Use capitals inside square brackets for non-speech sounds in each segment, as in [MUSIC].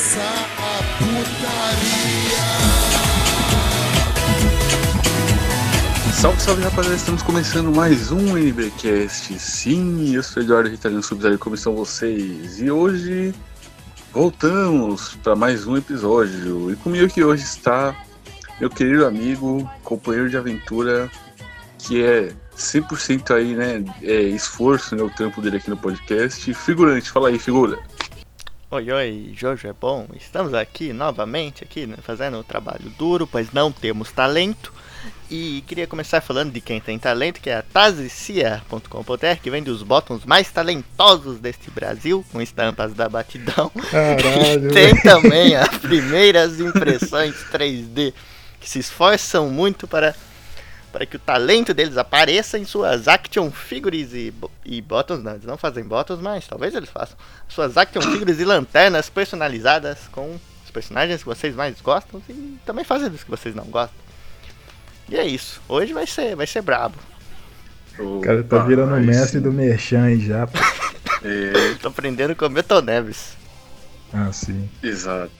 começar a putaria. Salve, salve rapaziada, estamos começando mais um NBcast. Sim, eu sou Eduardo Ritalino Subsidiário, como estão vocês? E hoje voltamos para mais um episódio. E comigo aqui hoje está meu querido amigo, companheiro de aventura, que é 100% aí, né, é, esforço, né, o trampo dele aqui no podcast. Figurante, fala aí, figura. Oi, oi, Jojo é bom. Estamos aqui novamente, aqui, né, fazendo um trabalho duro, pois não temos talento. E queria começar falando de quem tem talento, que é a tazicia.com.br, que vende os botões mais talentosos deste Brasil, com estampas da batidão. [LAUGHS] Caralho, e tem também as primeiras impressões 3D, que se esforçam muito para, para que o talento deles apareça em suas action figures e, e buttons. Não, eles não fazem buttons, mas talvez eles façam. Suas action figures e lanternas personalizadas com os personagens que vocês mais gostam e também fazem dos que vocês não gostam. E é isso. Hoje vai ser, vai ser brabo. O cara tá virando o mestre do Merchan aí já. pô. É, [LAUGHS] Tô aprendendo com o Milton Neves. Ah, sim. exato.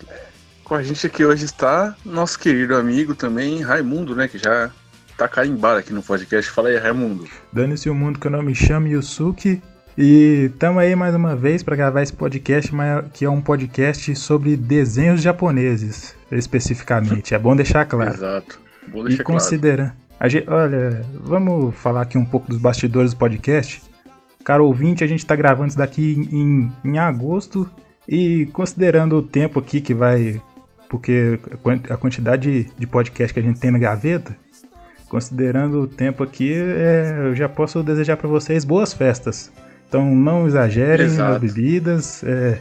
Com a gente aqui hoje está nosso querido amigo também, Raimundo, né, que já tá carimbado aqui no podcast. Fala aí, Raimundo. Dane-se o mundo que eu não me chamo Yusuke. E tamo aí mais uma vez pra gravar esse podcast, que é um podcast sobre desenhos japoneses, especificamente. É bom deixar claro. Exato. Vou E deixar claro. considerando. a gente- olha, vamos falar aqui um pouco dos bastidores do podcast. Cara ouvinte, a gente tá gravando isso daqui em, em agosto. E considerando o tempo aqui que vai. Porque a quan- a quantidade de, de podcast que a gente tem na gaveta. Considerando o tempo aqui, é, eu já posso desejar pra vocês boas festas. Então não exagerem Exato. nas bebidas. é,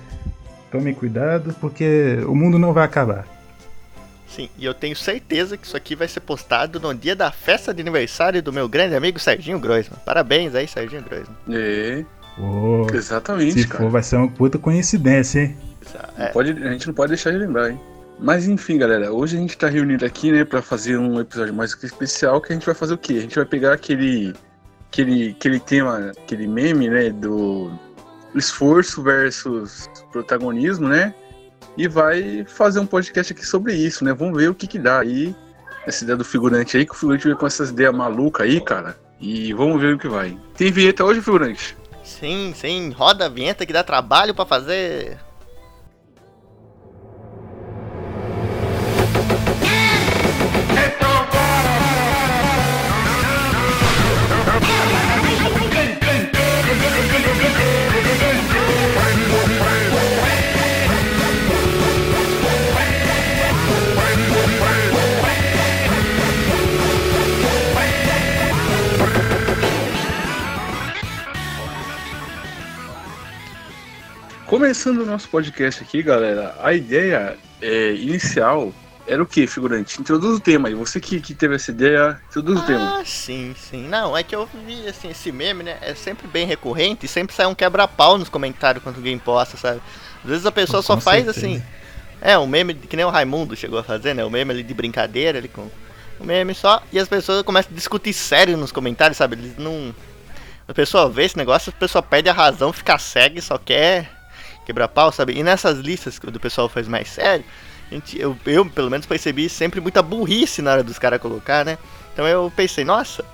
tomem cuidado, porque o mundo não vai acabar. Sim, e eu tenho certeza que isso aqui vai ser postado no dia da festa de aniversário do meu grande amigo Serginho Groisman. Parabéns aí, Serginho Groisman. É, Ô, exatamente, Se cara. for, vai ser uma puta coincidência, hein? É, pode, a gente não pode deixar de lembrar, hein? Mas enfim, galera, hoje a gente tá reunido aqui, né, pra fazer um episódio mais especial, que a gente vai fazer o quê? A gente vai pegar aquele aquele aquele tema, aquele meme, né, do esforço versus protagonismo, né? E vai fazer um podcast aqui sobre isso, né? Vamos ver o que que dá aí. Essa ideia do figurante aí, que o figurante veio com essas ideias malucas aí, cara. E vamos ver o que vai. Tem vinheta hoje, figurante? sim, sim, roda a vinheta que dá trabalho pra fazer. Começando o nosso podcast aqui, galera, a ideia é, inicial era o que, figurante? Introduz o tema aí. Você que, que teve essa ideia, introduz o tema. Ah, sim, sim. Não, é que eu vi assim, esse meme, né? É sempre bem recorrente e sempre sai um quebra-pau nos comentários quando alguém posta, sabe? Às vezes a pessoa só faz certeza. assim. É, um meme que nem o Raimundo chegou a fazer, né? O meme ali de brincadeira, ali com o meme só. E as pessoas começam a discutir sério nos comentários, sabe? Eles não. A pessoa vê esse negócio, a pessoa perde a razão, fica cega e só quer quebrar pau, sabe? E nessas listas que o pessoal faz mais sério, a gente, eu, eu pelo menos percebi sempre muita burrice na hora dos caras colocar, né? Então eu pensei, nossa,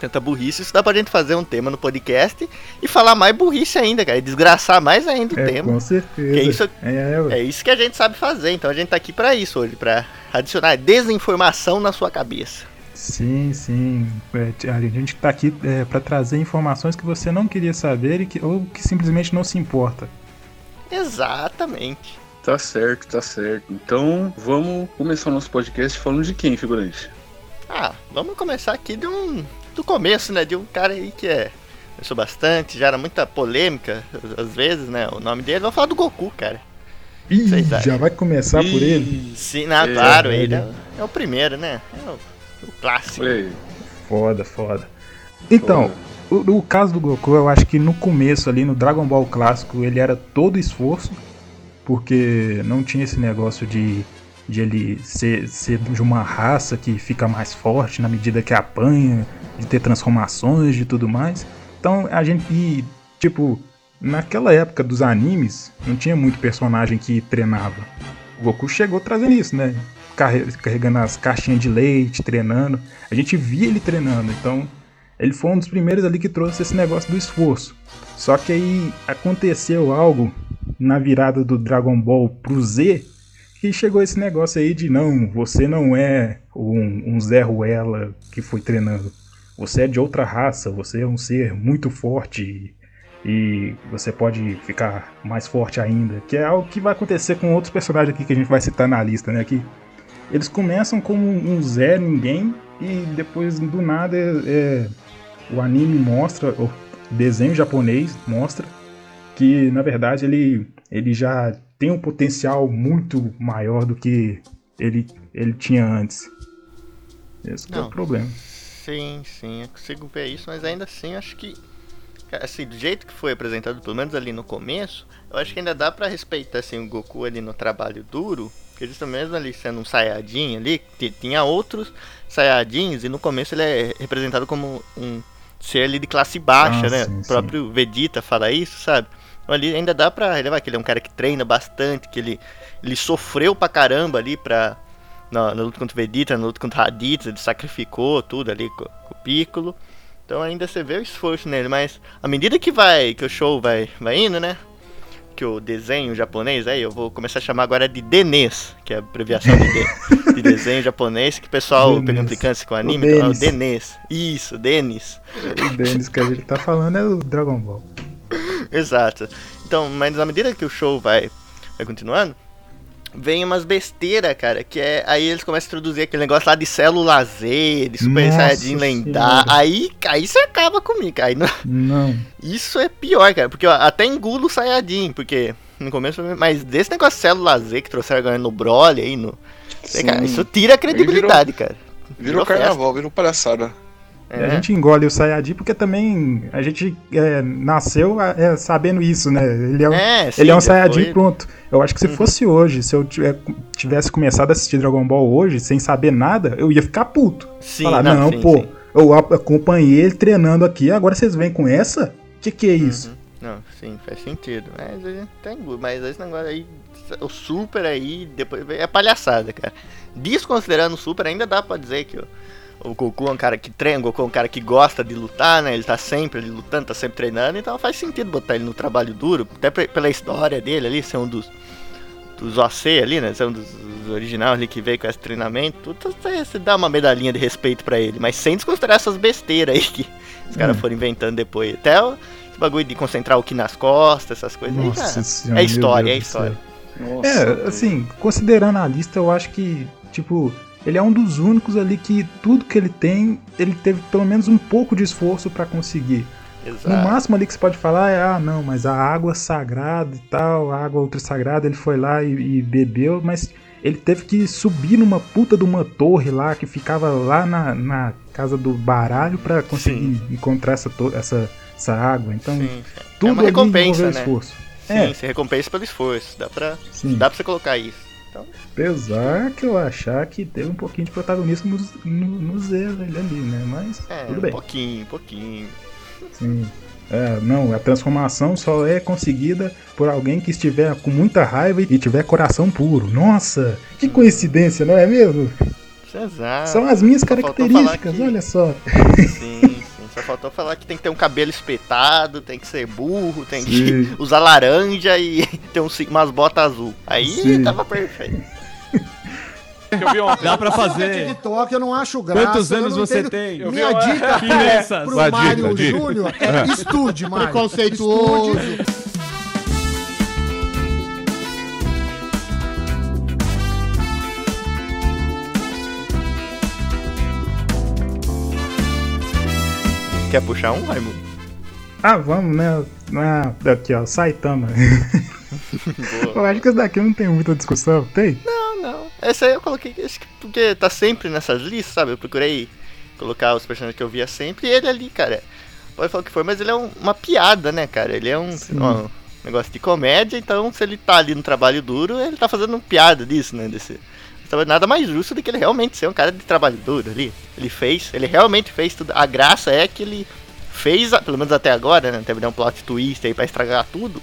tanta burrice, isso dá pra gente fazer um tema no podcast e falar mais burrice ainda, cara, e desgraçar mais ainda o É, tema. com certeza. Que isso- É, ué. É isso que a gente sabe fazer, então a gente tá aqui pra isso hoje, pra adicionar desinformação na sua cabeça. Sim, sim. É, a gente tá aqui é, para trazer informações que você não queria saber e que, ou que simplesmente não se importa. Exatamente. Tá certo, tá certo. Então, vamos começar o nosso podcast falando de quem, figurante? Ah, vamos começar aqui de um, do começo, né? De um cara aí que é. Começou bastante, já era muita polêmica, às vezes, né? O nome dele. Vamos falar do Goku, cara. Ih, acham? já vai começar por ele? Ih, Sim, não, É, claro, velho. ele é, é o primeiro, né? É o, o clássico. Foda, foda. Então, o, o caso do Goku, eu acho que no começo ali, no Dragon Ball clássico, ele era todo esforço, porque não tinha esse negócio de, de ele ser, ser de uma raça que fica mais forte na medida que apanha, de ter transformações, de tudo mais. Então, a gente, e, tipo, naquela época dos animes, não tinha muito personagem que treinava. O Goku chegou trazendo isso, né? Carre- Carregando as caixinhas de leite, treinando. A gente via ele treinando, então ele foi um dos primeiros ali que trouxe esse negócio do esforço. Só que aí aconteceu algo na virada do Dragon Ball pro Z que chegou esse negócio aí de não, você não é um, um Zé Ruela que foi treinando. Você é de outra raça, você é um ser muito forte e, você pode ficar mais forte ainda. Que é algo que vai acontecer com outros personagens aqui que a gente vai citar na lista, né? Que eles começam como um Zé ninguém e depois do nada é, é, o anime mostra, o desenho japonês mostra que na verdade ele, ele já tem um potencial muito maior do que ele, ele tinha antes. Esse que é o Não. problema. Sim, sim, eu consigo ver isso, mas ainda assim acho que. Assim, do jeito que foi apresentado, pelo menos ali no começo, eu acho que ainda dá pra respeitar assim, o Goku ali no trabalho duro. Porque eles também mesmo ali sendo um Saiyajin ali, tinha outros Saiyajins e no começo ele é representado como um ser ali de classe baixa, Ah, né? sim, o próprio Vegeta fala isso, sabe? Então ali ainda dá pra relevar que ele é um cara que treina bastante, que ele, ele sofreu pra caramba ali pra, na, na luta contra o Vegeta, na luta contra o Raditz, ele sacrificou tudo ali com, com o Piccolo. Então ainda você vê o esforço nele, mas à medida que vai, que o show vai, vai indo, né? Que o desenho japonês aí, eu vou começar a chamar agora de Denês, que é a abreviação de, de, de desenho japonês, que o pessoal pegando implicância com anime, O então é o Denis. Denês. Isso, Denis. O Dennis que a gente tá falando é o Dragon Ball. Exato. Então, mas à medida que o show vai, vai continuando, vem umas besteiras, cara, que é. Aí eles começam a introduzir aquele negócio lá de célula Z, de Super Saiyajin lendário. Aí, aí você acaba comigo. Aí não- Não. isso é pior, cara, porque eu até engulo o Saiyajin, porque no começo, mas desse negócio de célula Z que trouxeram agora no Broly aí, no. Sei, cara, isso tira a credibilidade, cara. Virou festa. carnaval, virou palhaçada. É. A gente engole o Saiyajin porque também a gente é, nasceu é, sabendo isso, né? Ele é um, É, sim, ele é um foi- pronto. Eu acho que se Uhum. fosse hoje, se eu tiver- tivesse começado a assistir Dragon Ball hoje, sem saber nada, eu ia ficar puto. Sim, Falar, não, sim, pô, sim. eu acompanhei ele treinando aqui, agora vocês vêm com essa? Que que é isso? Uhum. Não, sim, faz sentido. Mas é, tem, mas esse negócio aí, o Super aí, depois é palhaçada, cara. Desconsiderando o Super, ainda dá pra dizer que o Goku é um cara que treina, o Goku é um cara que gosta de lutar, né? Ele tá sempre ali lutando, tá sempre treinando, então faz sentido botar ele no trabalho duro, até pe- pela história dele ali, ser um dos, dos OC ali, né? Ser um dos, dos originais ali que veio com esse treinamento, tudo, você, dá uma medalhinha de respeito pra ele, mas sem desconsiderar essas besteiras aí que os caras Hum. foram inventando depois. Até o, esse bagulho de concentrar o Ki nas costas, essas coisas. aí, Nossa cara, senhora, é história, é história. Nossa, É, assim, considerando a lista, eu acho que, tipo, ele é um dos únicos ali que tudo que ele tem, ele teve pelo menos um pouco de esforço pra conseguir. No Exato. máximo ali que você pode falar é, ah, não, mas a água sagrada e tal, a água ultra sagrada, ele foi lá e, e bebeu, mas ele teve que subir numa puta de uma torre lá que ficava lá na, na casa do baralho pra conseguir encontrar essa, essa, essa água. Então, Sim, sim. tudo é uma ali recompensa, né? esforço. Sim, É. se recompensa pelo esforço. Dá pra, Sim. dá pra você colocar isso. Apesar que eu achar que teve um pouquinho de protagonismo no, no, no Zé ali, né? Mas é, tudo um bem. pouquinho, um pouquinho. Sim. É, não, a transformação só é conseguida por alguém que estiver com muita raiva e tiver coração puro. Nossa, que coincidência, não é mesmo? Exato. São as minhas Só características, que- olha só. Sim, sim. Só faltou falar que tem que ter um cabelo espetado, tem que ser burro, tem que Sim. [LAUGHS] usar laranja e [LAUGHS] ter um, umas botas azul. Aí Sim. tava perfeito. Dá pra fazer. TikTok, eu não acho graça. Quantos eu anos você entendo. tem? Eu Minha vi dica [LAUGHS] Crianças. pro dica, Mário dica. Júnior é estude, Mário. Preconceituoso. Estude. Quer puxar um, Raimundo? Ah, vamos, né? Ah, aqui, ó, Saitama. [LAUGHS] [LAUGHS] Boa. Eu acho que esse daqui não tem muita discussão, tem? Não. Essa aí eu coloquei acho que porque tá sempre nessas listas, sabe? Eu procurei colocar os personagens que eu via sempre e ele ali, cara. Pode falar o que for, mas ele é um- uma piada, né, cara? Ele é um, um negócio de comédia, então se ele tá ali no trabalho duro, ele tá fazendo piada disso, né? Desse. Nada mais justo do que ele realmente ser um cara de trabalho duro ali. Ele fez, ele realmente fez tudo. A graça é que ele fez, pelo menos até agora, né? Teve nenhum plot twist aí pra estragar tudo.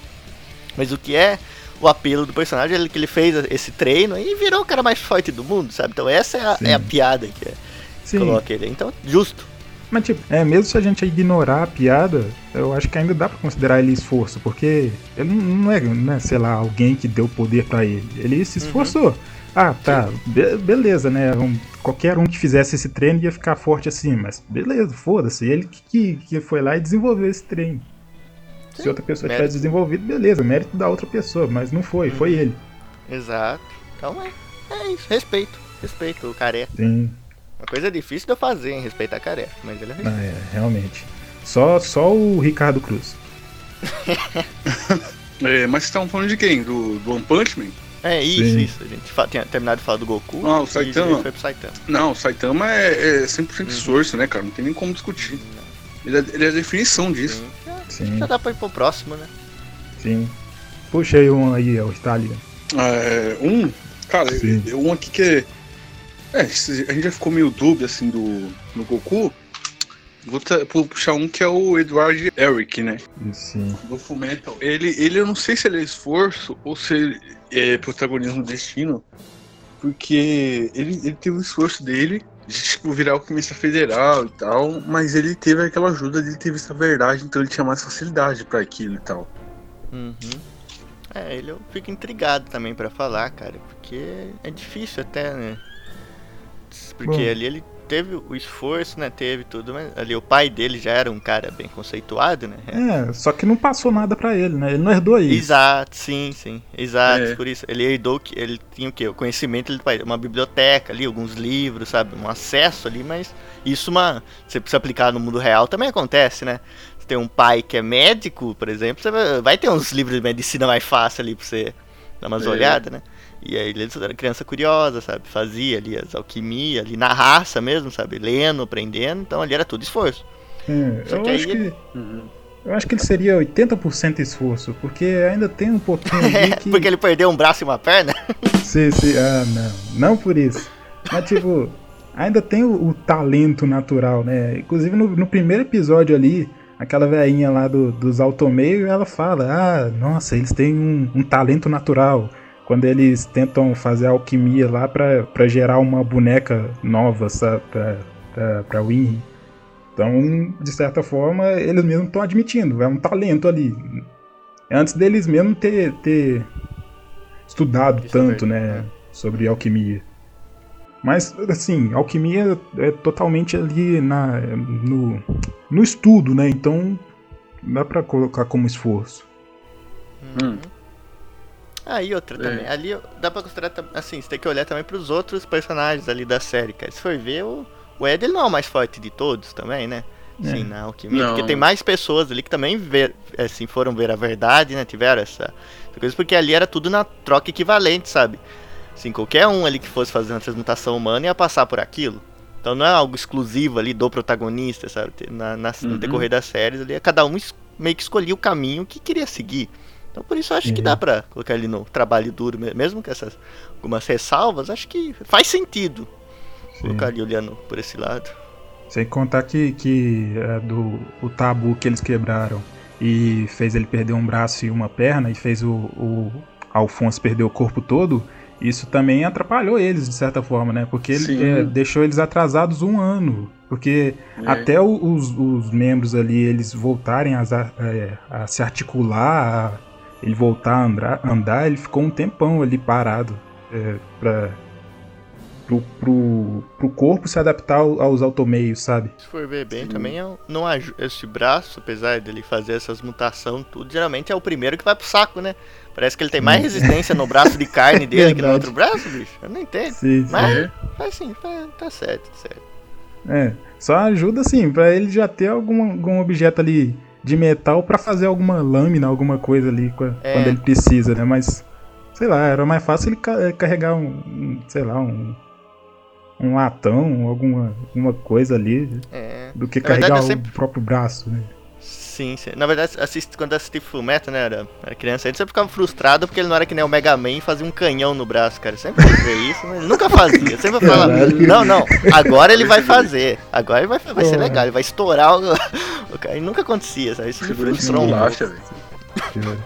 Mas o que é o apelo do personagem é que ele fez esse treino e virou o cara mais forte do mundo, sabe? Então essa é a, é a piada que é, Sim. coloca ele. Então, justo. Mas, tipo, é, mesmo se a gente ignorar a piada, eu acho que ainda dá pra considerar ele esforço, porque ele não é, não é, sei lá, alguém que deu poder pra ele. Ele se esforçou. Ah, tá, be- beleza, né? um- qualquer um que fizesse esse treino ia ficar forte assim, mas beleza, foda-se. Ele que, que, que foi lá e desenvolveu esse treino. Se outra pessoa mérito. tivesse desenvolvido, beleza, mérito da outra pessoa, mas não foi, foi ele. Exato. Então é, é isso, respeito. Respeito o careca. Sim, Uma coisa difícil de eu fazer, hein? Respeitar careca. Mas ele é ah, é, realmente. Só, só o Ricardo Cruz. [LAUGHS] É, mas vocês estavam falando de quem? Do, do One Punch Man? É isso, Sim. isso. A gente tinha terminado de falar do Goku. Ah, o Saitama. foi pro Saitama. Não, o Saitama é, é 100% esforço, né, cara? Não tem nem como discutir. Ele é, ele é a definição disso. Sim. Sim, Já dá pra ir pro próximo, né? sim. Puxa aí um aí, ó, Stalin. É, um, cara, Sim. é um aqui que é. É, a gente já ficou meio dúbio assim do no Goku. Vou, puxar um que é o Edward Eric, né? Sim. Do Fullmetal. Ele, ele, eu não sei se ele é esforço ou se ele é protagonismo do destino. Porque ele, ele teve o esforço dele de tipo, virar alquimista federal e tal, mas ele teve aquela ajuda de ter visto a verdade, então ele tinha mais facilidade pra aquilo e tal. Uhum. É, ele eu fico intrigado também pra falar, cara, porque é difícil até, né? Porque Bom. ali ele teve o esforço, né? Teve tudo, mas ali o pai dele já era um cara bem conceituado, né? É, só que não passou nada pra ele, né? Ele não herdou isso. Exato, sim, sim. Exato, É. por isso. Ele herdou que ele tinha o quê? O conhecimento do pai, uma biblioteca ali, alguns livros, sabe? Um acesso ali, mas isso uma. Você precisa aplicar no mundo real também acontece, né? Você tem um pai que é médico, por exemplo, você vai, vai ter uns livros de medicina mais fácil ali pra você dar umas É. olhadas, né? E aí ele era criança curiosa, sabe? Fazia ali as alquimias, ali na raça mesmo, sabe? Lendo, aprendendo, então ali era tudo esforço. É, Só eu, que aí acho ele- que, eu acho que ele seria 80% esforço, porque ainda tem um pouquinho ali [LAUGHS] que. Porque ele perdeu um braço e uma perna? [LAUGHS] Sim, sim, ah, não. Não por isso. Mas, tipo, ainda tem o, o talento natural, né? Inclusive, no, no primeiro episódio ali, aquela velhinha lá do, dos Automeio, ela fala: Ah, nossa, eles têm um, um talento natural. Quando eles tentam fazer alquimia lá pra, pra gerar uma boneca nova, sabe? Pra, pra, pra Winry. Então, de certa forma, eles mesmos estão admitindo, é um talento ali. Antes deles mesmo ter, ter estudado Isso é tanto, né, sobre alquimia. Mas, assim, alquimia é totalmente ali na, no, no estudo, né? Então, dá pra colocar como esforço. Hum. Ah, e outra É. também. Ali dá pra considerar, assim, você tem que olhar também pros outros personagens ali da série, cara. Se for ver, o, o Ed ele não é o mais forte de todos também, né? É. Sim, na alquimia. Não. Porque tem mais pessoas ali que também ver, assim, foram ver a verdade, né? Tiveram essa, essa coisa, porque ali era tudo na troca equivalente, sabe? Assim, qualquer um ali que fosse fazer uma transmutação humana ia passar por aquilo. Então não é algo exclusivo ali do protagonista, sabe? Na, na- No Uhum. decorrer das séries ali, cada um meio que escolhia o caminho que queria seguir. Então por isso eu acho que Uhum. dá pra colocar ele no trabalho duro, me- mesmo com essas algumas ressalvas, acho que faz sentido Sim. colocar ele olhando por esse lado. Sem contar que, que é, do, o tabu que eles quebraram e fez ele perder um braço e uma perna e fez o, o Alfonso perder o corpo todo, isso também atrapalhou eles de certa forma, né? Porque ele é, deixou eles atrasados um ano. Porque É. até os, os membros ali eles voltarem a, za- é, a se articular, a ele voltar a andar, andar, ele ficou um tempão ali parado é, pra, pro, pro, pro corpo se adaptar ao- aos automeios, sabe? Se for ver bem, Sim. também é, não esse braço, apesar dele fazer essas mutações, tudo, geralmente é o primeiro que vai pro saco, né? Parece que ele tem mais resistência no braço de carne dele que no outro braço, bicho. Eu não entendo. Sim, sim. Mas, faz sim, tá, tá certo, tá certo. É, só ajuda assim, pra ele já ter algum, algum objeto ali de metal pra fazer alguma lâmina, alguma coisa ali É. quando ele precisa, né? Mas, sei lá, era mais fácil ele ca- carregar um, um, sei lá, um, um latão, alguma, alguma coisa ali, É. do que Na verdade, carregar eu sempre- o próprio braço, né? Sim, Sim. Na verdade, assisti, quando eu assisti Fullmetal, né, era, era criança, ele sempre ficava frustrado porque ele não era que nem o Mega Man e fazia um canhão no braço, cara. Sempre quis ver isso, mas ele nunca fazia. Sempre falava, não, não, agora ele vai fazer. Agora ele vai, vai ser legal, ele vai estourar o, [LAUGHS] o cara. E nunca acontecia, sabe? Isso me frustrou um.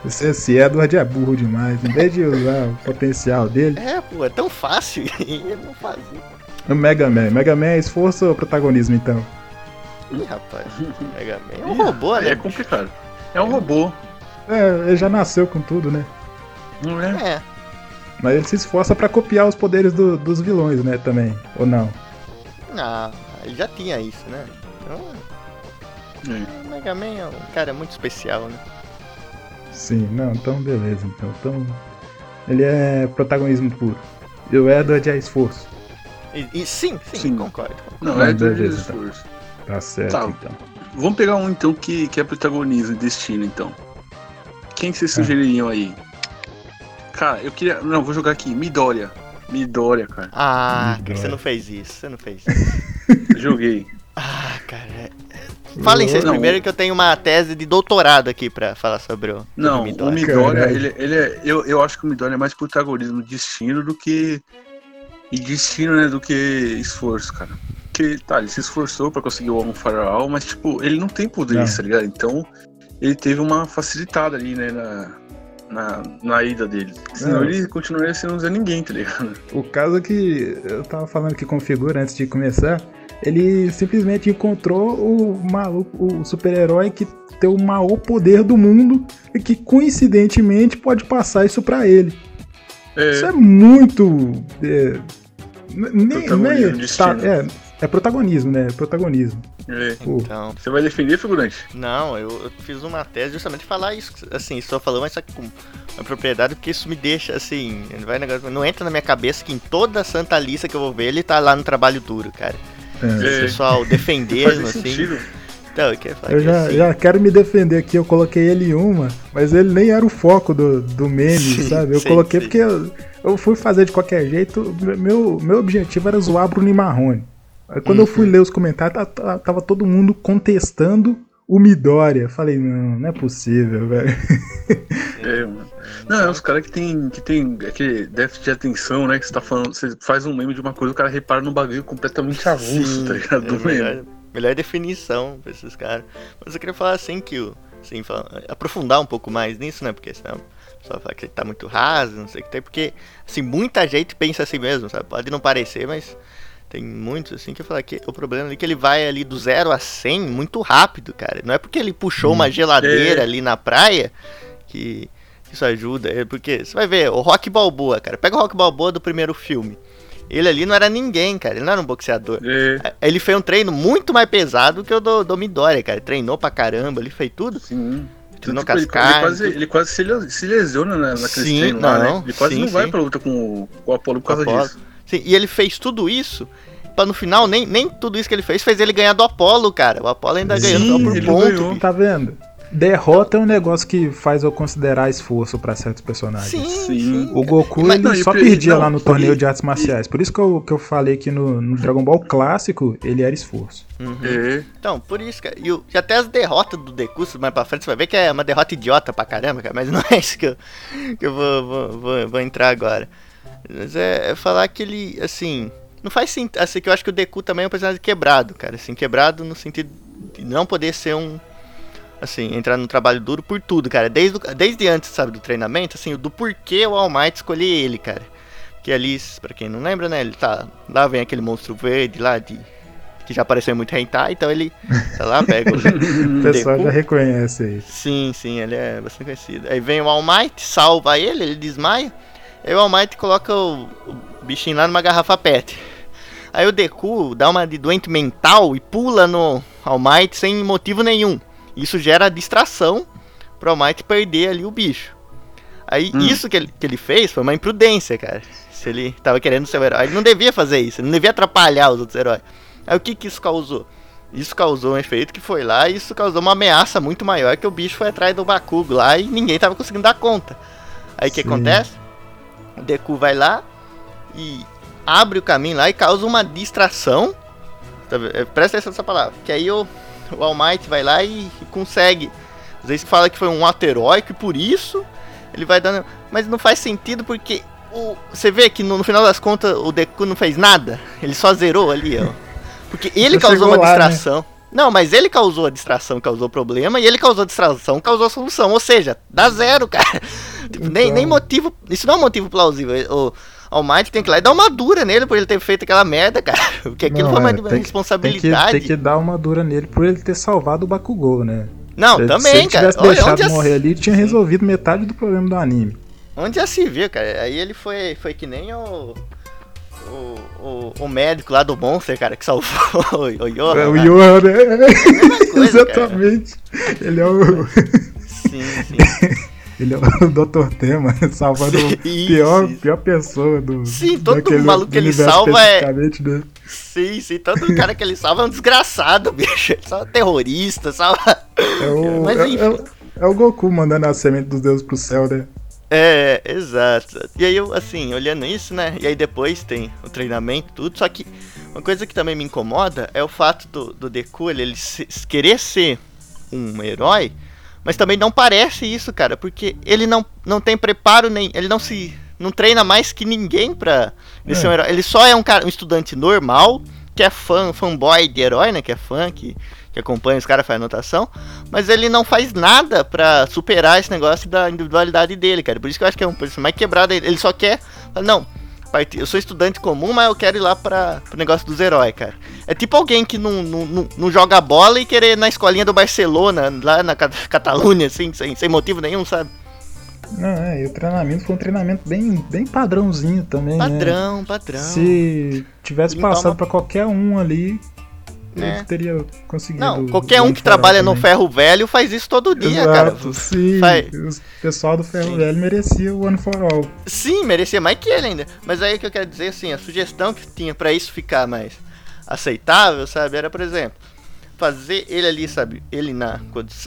Esse, esse Edward é burro demais. Em vez de usar o potencial dele, É, pô, é tão fácil [LAUGHS] e ele não fazia. o Mega Man. Mega Man é esforço ou protagonismo, então? Ih, rapaz, Mega Man é um robô, né? é complicado. É um robô. É, ele já nasceu com tudo, né? Não é? É, Mas ele se esforça pra copiar os poderes do- dos vilões, né, também. Ou não? ah, ele já tinha isso, né? Então, É. o Mega Man é um cara muito especial, né? Sim, não, então beleza. Então, então ele é protagonismo puro. E o Edward é esforço. E, e sim, sim, Sim. concordo. Não, Não, é de beleza, tá. esforço. Tá certo, Tá. então. Vamos pegar um então que, que é protagonismo e destino, então. Quem que vocês sugeririam aí? Cara, eu queria. Não, vou jogar aqui. Midoriya. Midoriya, cara. Ah, que você não fez isso, você não fez isso. [LAUGHS] Joguei. Ah, cara. é- Falem vocês Não, primeiro que eu tenho uma tese de doutorado aqui pra falar sobre o, sobre Não, o o Midoriya. Midoriya, ele, ele é. Eu, eu acho que o Midoriya é mais protagonismo de destino do que. E destino, né, do que esforço, cara. Porque, tá, ele se esforçou pra conseguir o for All, mas, tipo, ele não tem poderes, Não. tá ligado? Então, ele teve uma facilitada ali, né, na, na, na ida dele. Senão Não. ele continuaria sendo Zé Ninguém, tá ligado? O caso é que eu tava falando que configura antes de começar, ele simplesmente encontrou o maluco, o super-herói que tem o maior poder do mundo e que coincidentemente pode passar isso pra ele. É, Isso é muito. É, nem, nem- tá, é, é protagonismo, né? Protagonismo. é. Então, Você vai defender, figurante? não, eu, eu fiz uma tese justamente de falar isso, assim, estou falando, mas só que com uma propriedade, porque isso me deixa, assim, não vai negócio, não entra na minha cabeça que em toda a santa lista que eu vou ver, ele tá lá no trabalho duro, cara. é. É. pessoal [LAUGHS] defender, Faz assim. sentido. Então, eu quero falar Eu que, já, assim, já quero me defender aqui, eu coloquei ele em uma, mas ele nem era o foco do, do meme, Sim, sabe? Eu sim, coloquei sim. porque eu, eu fui fazer de qualquer jeito, meu, meu objetivo era zoar Bruno e Marrone. Aí quando eu Uhum. fui ler os comentários, tá- tá- tava todo mundo contestando o Midoriya. Falei, não, não é possível, velho. É, [LAUGHS] mano. Não, é os caras que tem, que tem aquele déficit de atenção, né? Que você tá falando, você faz um meme de uma coisa, o cara repara num bagulho completamente avulso, Sim, tá ligado? é melhor, melhor definição pra esses caras. Mas eu queria falar assim que o. Assim, aprofundar um pouco mais nisso, né? Porque senão só falar que ele tá muito raso, não sei o que tem. Porque, assim, muita gente pensa assim mesmo, sabe? Pode não parecer, mas tem muitos, assim, que eu falo que o problema é que ele vai ali do 0 a 100 muito rápido, cara. Não é porque ele puxou uma geladeira É. ali na praia que isso ajuda. É porque, você vai ver, o Rock Balboa, cara. Pega o Rock Balboa do primeiro filme. Ele ali não era ninguém, cara. Ele não era um boxeador. É, Ele fez um treino muito mais pesado que o do, do Midoriya, cara. Treinou pra caramba, ele fez tudo. sim. Treinou Tipo, as ele quase, ele quase se, le- se lesiona na, naquele Sim, treino lá, não, né? Ele quase sim, não vai sim. pra luta com o, com o Apollo por causa Apollo. disso. Sim, e ele fez tudo isso pra no final, nem, nem tudo isso que ele fez, fez ele ganhar do Apollo, cara. O Apollo ainda Sim, ganhou só por ele ponto. ganhou. Tá vendo? Derrota é um negócio que faz eu considerar esforço pra certos personagens. Sim, Sim. O Goku Mas- ele não, só perdia não, lá no e- torneio de artes marciais. Por isso que eu, que eu falei que no, no Dragon Ball clássico ele era esforço. Uhum. É, Então, por isso, cara. E, o- e até as derrotas do Deku, mais pra frente, você vai ver que é uma derrota idiota pra caramba, cara. Mas não é isso que eu, que eu vou, vou, vou, vou entrar agora. Mas é, é falar que ele, assim. Não faz sentido. Assim, que eu acho que o Deku também é um personagem quebrado, cara. Assim, quebrado no sentido de não poder ser um. Assim, entrar no trabalho duro por tudo, cara. Desde, desde antes, sabe, do treinamento, assim, do porquê o All Might escolher ele, cara. Que ali, pra quem não lembra, né, ele tá. Lá vem aquele monstro verde lá de. Que já apareceu muito hentai, então ele tá lá, pega o, [LAUGHS] O pessoal Deku. já reconhece aí. Sim, sim, ele é bastante conhecido. Aí vem o All Might, salva ele, ele desmaia. Aí o All Might coloca o, o bichinho lá numa garrafa PET. Aí o Deku dá uma de doente mental e pula no All Might sem motivo nenhum. Isso gera distração pro All Might perder ali o bicho. Aí Hum. isso que ele, que ele fez foi uma imprudência, cara. Se ele tava querendo ser o herói, ele não devia fazer isso, ele não devia atrapalhar os outros heróis. Aí o que que isso causou? Isso causou um efeito que foi lá e isso causou uma ameaça muito maior que o bicho foi atrás do Bakugo lá e ninguém tava conseguindo dar conta. Aí o que acontece? O Deku vai lá e abre o caminho lá e causa uma distração. Tá? É, Presta atenção nessa palavra. Que aí o, o All Might vai lá e, e consegue Às vezes fala que foi um ato heróico e por isso ele vai dando. Mas não faz sentido porque o, você vê que no, no final das contas o Deku não fez nada. Ele só zerou ali, ó. Porque ele Você causou uma lá, né? distração. Não, mas ele causou a distração, causou problema, e ele causou a distração, causou a solução. Ou seja, dá zero, cara. Tipo, nem, Então. nem motivo. Isso não é um motivo plausível. O Almighty tem que ir lá e dar uma dura nele por ele ter feito aquela merda, cara. [LAUGHS] Porque aquilo Não, foi uma é, responsabilidade. Tem que, tem que dar uma dura nele por ele ter salvado o Bakugou, né? Não, se, se também, ele cara. tivesse Olha, deixado já, morrer ali, tinha resolvido metade do problema do anime. onde já se viu, cara. Aí ele foi, foi que nem o. O, o, o médico lá do Monster, cara, que salvou [LAUGHS] o, o Johan. É o. Yohan, né? [LAUGHS] coisa, Exatamente. Ele é o. Sim, sim. Ele é o [LAUGHS] Dr. Tema, salvando Sim, o pior, pior pessoa do. Sim, todo daquele maluco que ele salva é- né? Sim, sim. Todo cara que ele salva é um desgraçado, [LAUGHS] bicho. Ele Só terrorista, salva. É o, [LAUGHS] Mas é, enfim. é o- é o Goku mandando a semente dos deuses pro céu, né? É, exato. E aí eu, assim, olhando isso, né? E aí depois tem o treinamento tudo. Só que uma coisa que também me incomoda é o fato do, do Deku ele, ele se- querer ser um herói, mas também não parece isso, cara. Porque ele não, não tem preparo nem. Ele não se. Não treina mais que ninguém pra ele ser um É. herói. Ele só é um cara, um estudante normal, que é fã, fanboy de herói, né? Que é fã, que, que acompanha os caras, faz anotação. Mas ele não faz nada pra superar esse negócio da individualidade dele, cara. Por isso que eu acho que é um personagem mais quebrado. Ele ele só quer. Não, parti- eu sou estudante comum, mas eu quero ir lá pra, pro negócio dos heróis, cara. É tipo alguém que não, não, não, não joga bola e querer ir na escolinha do Barcelona, lá na Ca- [LAUGHS] Catalunha, assim, sem, sem motivo nenhum, sabe? Não, é, e o treinamento foi um treinamento bem, bem padrãozinho também, né? Padrão, padrão. Se tivesse passado uma- pra qualquer um ali, É. ele teria conseguido. Não, qualquer um o que trabalha no também. ferro velho faz isso todo dia, Exato, cara. sim. Faz- O pessoal do Ferro Sim. Velho merecia o One for All. Sim, merecia mais que ele ainda. Mas aí que eu quero dizer assim, a sugestão que tinha pra isso ficar mais aceitável, sabe, era, por exemplo, fazer ele ali, sabe, ele na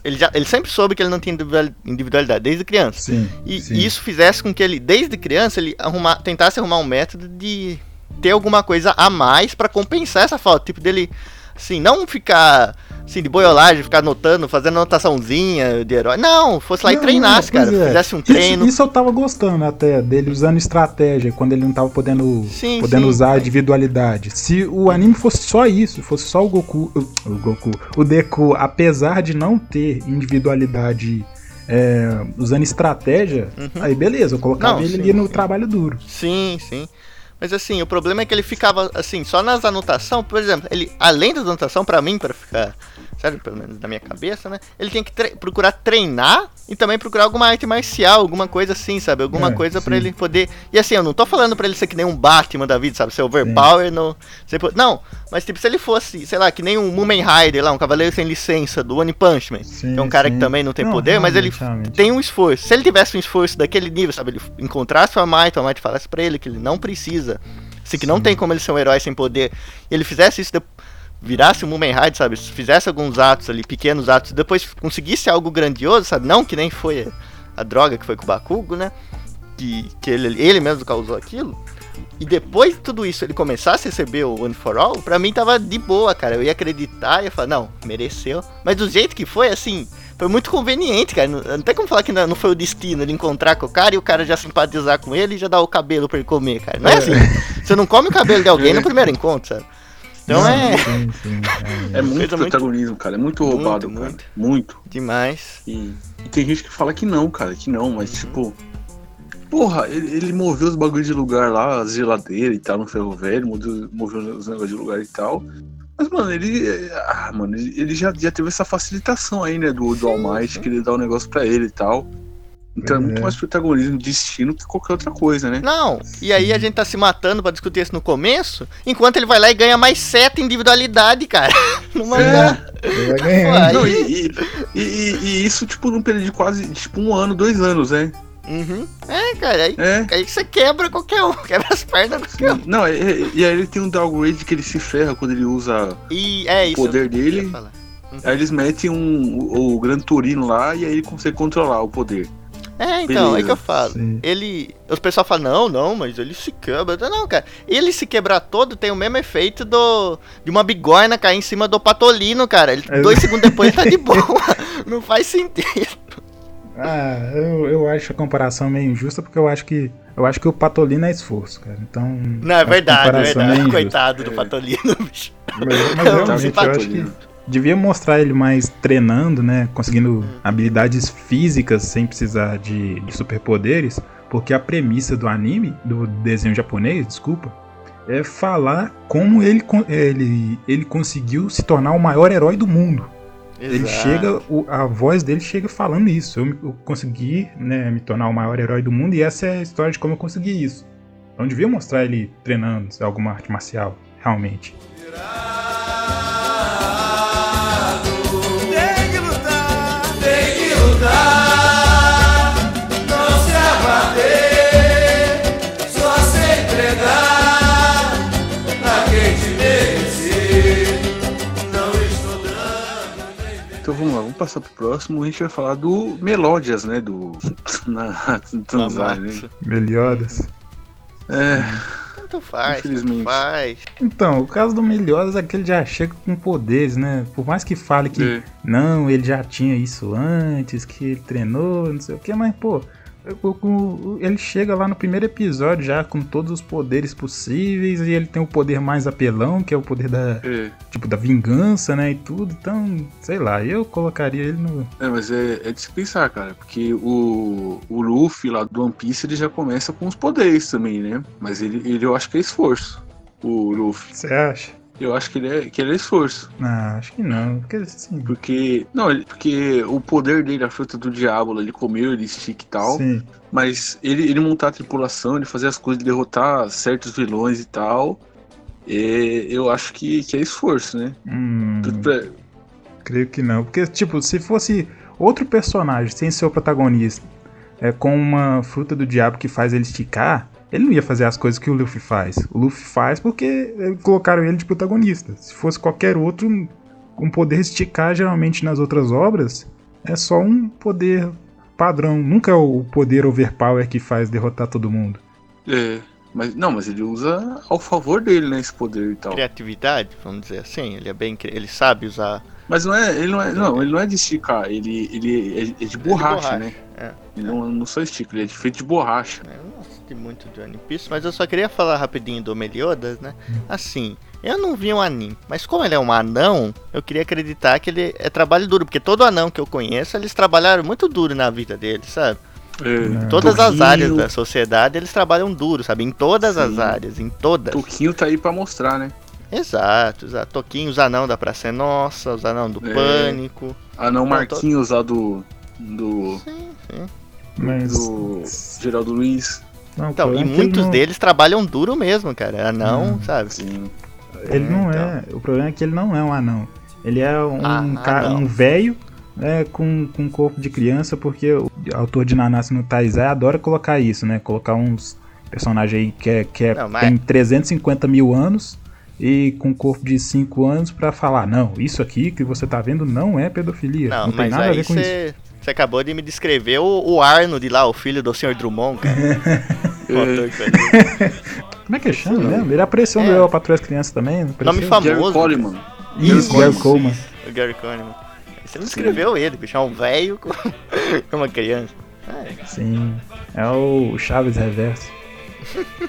ele já ele sempre soube que ele não tinha individual- individualidade desde criança. Sim. E sim. isso fizesse com que ele desde criança ele arrumar, tentasse arrumar um método de ter alguma coisa a mais pra compensar essa falta, tipo dele assim, não ficar assim de boiolagem, ficar anotando, fazendo anotaçãozinha de herói. Não, fosse lá e Não, treinasse, pois cara, é. fizesse um Isso- treino. Isso, eu tava gostando até, dele usando estratégia, quando ele não tava podendo, Sim, podendo sim. usar a individualidade. Se o anime fosse só isso, fosse só o Goku, o, o Goku, o Deku, apesar de não ter individualidade é, usando estratégia, aí beleza, eu colocava Uhum. Não, ele sim, ali no sim. trabalho duro. Sim, sim. Mas assim, o problema é que ele ficava assim, só nas anotações, por exemplo, ele além das anotações pra mim para ficar, sério, pelo menos na minha cabeça, né? Ele tem que tre- procurar treinar e também procurar alguma arte marcial, alguma coisa assim, sabe? Alguma É, coisa pra sim. ele poder. E assim, eu não tô falando pra ele ser que nem um Batman da vida, sabe? Ser overpower po- Não, mas tipo, se ele fosse, sei lá, que nem um Mumen Rider lá, um cavaleiro sem licença do One Punch Man, Sim, que é um cara sim. que também não tem Não, poder, mas ele realmente, tem um esforço. Se ele tivesse um esforço daquele nível, sabe? Ele encontrasse o Might, o Might falasse pra ele que ele não precisa. Assim, que não tem como ele ser um herói sem poder. E ele fizesse isso, de- virasse um Mumen Rider, sabe? Fizesse alguns atos ali, pequenos atos, depois conseguisse algo grandioso, sabe? Não que nem foi a droga que foi com o Bakugo, né? Que, que ele, ele mesmo causou aquilo. E depois de tudo isso, ele começasse a receber o One for All, pra mim tava de boa, cara. Eu ia acreditar, ia falar, não, mereceu. Mas do jeito que foi, assim, foi muito conveniente, cara. Não, não tem como falar que não, não foi o destino ele encontrar com o cara e o cara já simpatizar com ele e já dar o cabelo pra ele comer, cara. Não é, É. assim. Você não come o cabelo de alguém no primeiro encontro, sabe? Então Não, é Sim, sim, É muito Coisa muito- protagonismo, cara. É muito Muito, roubado, cara. muito. Muito. demais. E, e tem gente que fala que não, cara, que não, mas tipo. Porra, ele, ele moveu os bagulhos de lugar lá, as geladeiras e tal, no ferro velho, moveu, moveu os negócios de lugar e tal. Mas, mano, ele. é, Ah, mano, ele, já, já teve essa facilitação aí, né, do, do All Might, que ele dá o negócio pra ele e tal. Então é muito É. mais protagonismo, destino que qualquer outra coisa, né? Não, e aí a gente tá se matando pra discutir isso no começo, enquanto ele vai lá e ganha mais sete individualidade, cara. [LAUGHS] No mangá. Aí- Não, e, e, e- e- isso, tipo, num período de quase, tipo, um ano, dois anos, né? Uhum. É, cara, aí, É. aí você quebra qualquer um, [LAUGHS] quebra as pernas de qualquer um. Não, e, e- aí ele tem um downgrade que ele se ferra quando ele usa E é isso. poder dele. falar. Aí eles metem um, o, o Gran Turino lá e aí ele consegue controlar o poder. É, então, é que Beleza, eu falo. sim. Ele. Os pessoal falam, não, não, mas ele se quebra. Não, cara. Ele se quebrar todo tem o mesmo efeito do. De uma bigorna cair em cima do patolino, cara. Ele, É. dois segundos depois ele tá de [LAUGHS] boa. Não faz sentido. Ah, eu, eu acho a comparação meio injusta porque eu acho que eu acho que o Patolino é esforço, cara. Então. Não, é verdade, é verdade. injusta. Coitado do patolino, bicho. Mas, mas realmente eu acho que devia mostrar ele mais treinando, né? Conseguindo habilidades físicas sem precisar de, de superpoderes, porque a premissa do anime, do desenho japonês, desculpa, é falar como ele, ele, ele conseguiu se tornar o maior herói do mundo. Ele Exato. chega, o- a voz dele chega falando isso. Eu, eu consegui né, me tornar o maior herói do mundo e essa é a história de como eu consegui isso. Então devia mostrar ele treinando alguma arte marcial, realmente. Tem passar pro próximo. A gente vai falar do Melódias, né? Do. [LAUGHS] Na né? Meliodas. É, Tanto faz, tanto Infelizmente. faz. Então, o caso do Meliodas é que ele já chega com poderes, né? Por mais que fale que é. não, ele já tinha isso antes, que ele treinou, não sei o que, mas pô, ele chega lá no primeiro episódio já com todos os poderes possíveis e ele tem o poder mais apelão, que é o poder da, É, tipo, da vingança, né, e tudo. Então, sei lá, eu colocaria ele no... é, mas é, é de se pensar, cara, porque o, o Luffy lá do One Piece ele já começa com os poderes também, né? Mas ele, ele eu acho que é esforço, o Luffy. Você acha? Eu acho que ele é, que ele é esforço. Ah, acho que não, porque assim... Porque. Não, ele- porque o poder dele, a fruta do diabo, ele comeu, ele estica e tal. Sim, Mas ele, ele montar a tripulação, ele fazer as coisas, derrotar certos vilões e tal. é, eu acho que, que é esforço, né? hum, pra- creio que não. Porque, tipo, se fosse outro personagem sem ser o protagonista, é, com uma fruta do diabo que faz ele esticar, ele não ia fazer as coisas que o Luffy faz. O Luffy faz porque colocaram ele de protagonista. Se fosse qualquer outro, um- poder esticar, geralmente nas outras obras, é só um poder padrão. Nunca é o poder overpower que faz derrotar todo mundo. é, mas, não, mas ele usa ao favor dele, né? Esse poder e tal. Criatividade, vamos dizer assim. Ele é bem. Ele sabe usar. Mas não é, ele não é, não, ele não é de esticar, ele, ele é, é de borracha, borracha, né? é. Ele não, não só estica, ele é feito de borracha. né? Muito de One Piece, mas eu só queria falar rapidinho do Meliodas, né? Assim, eu não vi um anime, mas como ele é um anão, eu queria acreditar que ele é trabalho duro, porque todo anão que eu conheço, eles trabalharam muito duro na vida deles, sabe? É, Todas as áreas da sociedade, eles trabalham duro, sabe? Em todas as Sim. áreas, em todas. Toquinho tá aí pra mostrar, né? Exato, exato. Toquinho, os anão da Praça é Nossa, os anão do É. Pânico. Ah, não, Não, Marquinhos lá do. Do. Sim, sim. Mas. do Geraldo Luiz. Não, Então, e é muitos não- deles trabalham duro mesmo, cara. Anão, Hum. sabe? Sim. Ele não Então. é. O problema é que ele não é um anão. Ele é um, Ah, ca- um velho né, com, com corpo de criança, porque o autor de Nanatsu no Taizai adora colocar isso, né? Colocar uns personagens aí que, é, que é- Não, mas- tem 350 mil anos e com corpo de 5 anos pra falar, não, isso aqui que você tá vendo não é pedofilia. Não, Não, tem nada a ver com isso. Você acabou de me descrever o, o Arno de lá, o filho do Sr. Drummond, cara. [LAUGHS] Como é que chama mesmo? Ele apareceu no É. Eu Patrulha as Crianças também. Nome famoso. Gary Coleman. Isso, Gary Coleman. o Gary Coleman. Você não descreveu ele, bicho. É um velho com, [LAUGHS] com uma criança. É, Sim, é o Chaves Reverso. [LAUGHS]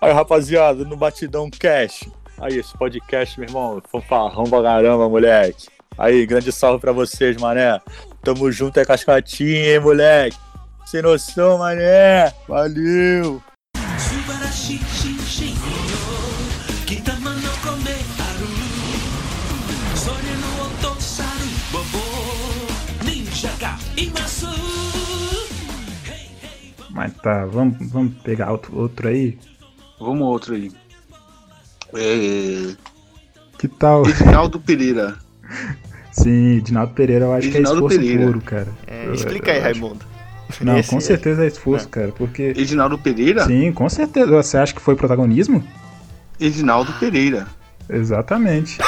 Aí, rapaziada, no Batidão Cash. Aí, esse podcast, meu irmão, fanfarrão pra caramba, moleque. Aí, grande salve pra vocês, mané. Tamo junto, é cascatinha, hein, moleque? Sem noção, mané. Valeu. Mas tá, vamos, vamos pegar outro, outro aí? Vamos outro aí. É... Que tal? Edinaldo Pereira. [LAUGHS] Sim, Edinaldo Pereira eu acho Edinaldo que é esforço Pereira. puro, cara. é, Eu- explica aí, Raimundo. Não, Esse- com certeza é esforço, cara, porque... Edinaldo Pereira? Sim, com certeza. Você acha que foi protagonismo? Edinaldo Pereira. Exatamente. [LAUGHS]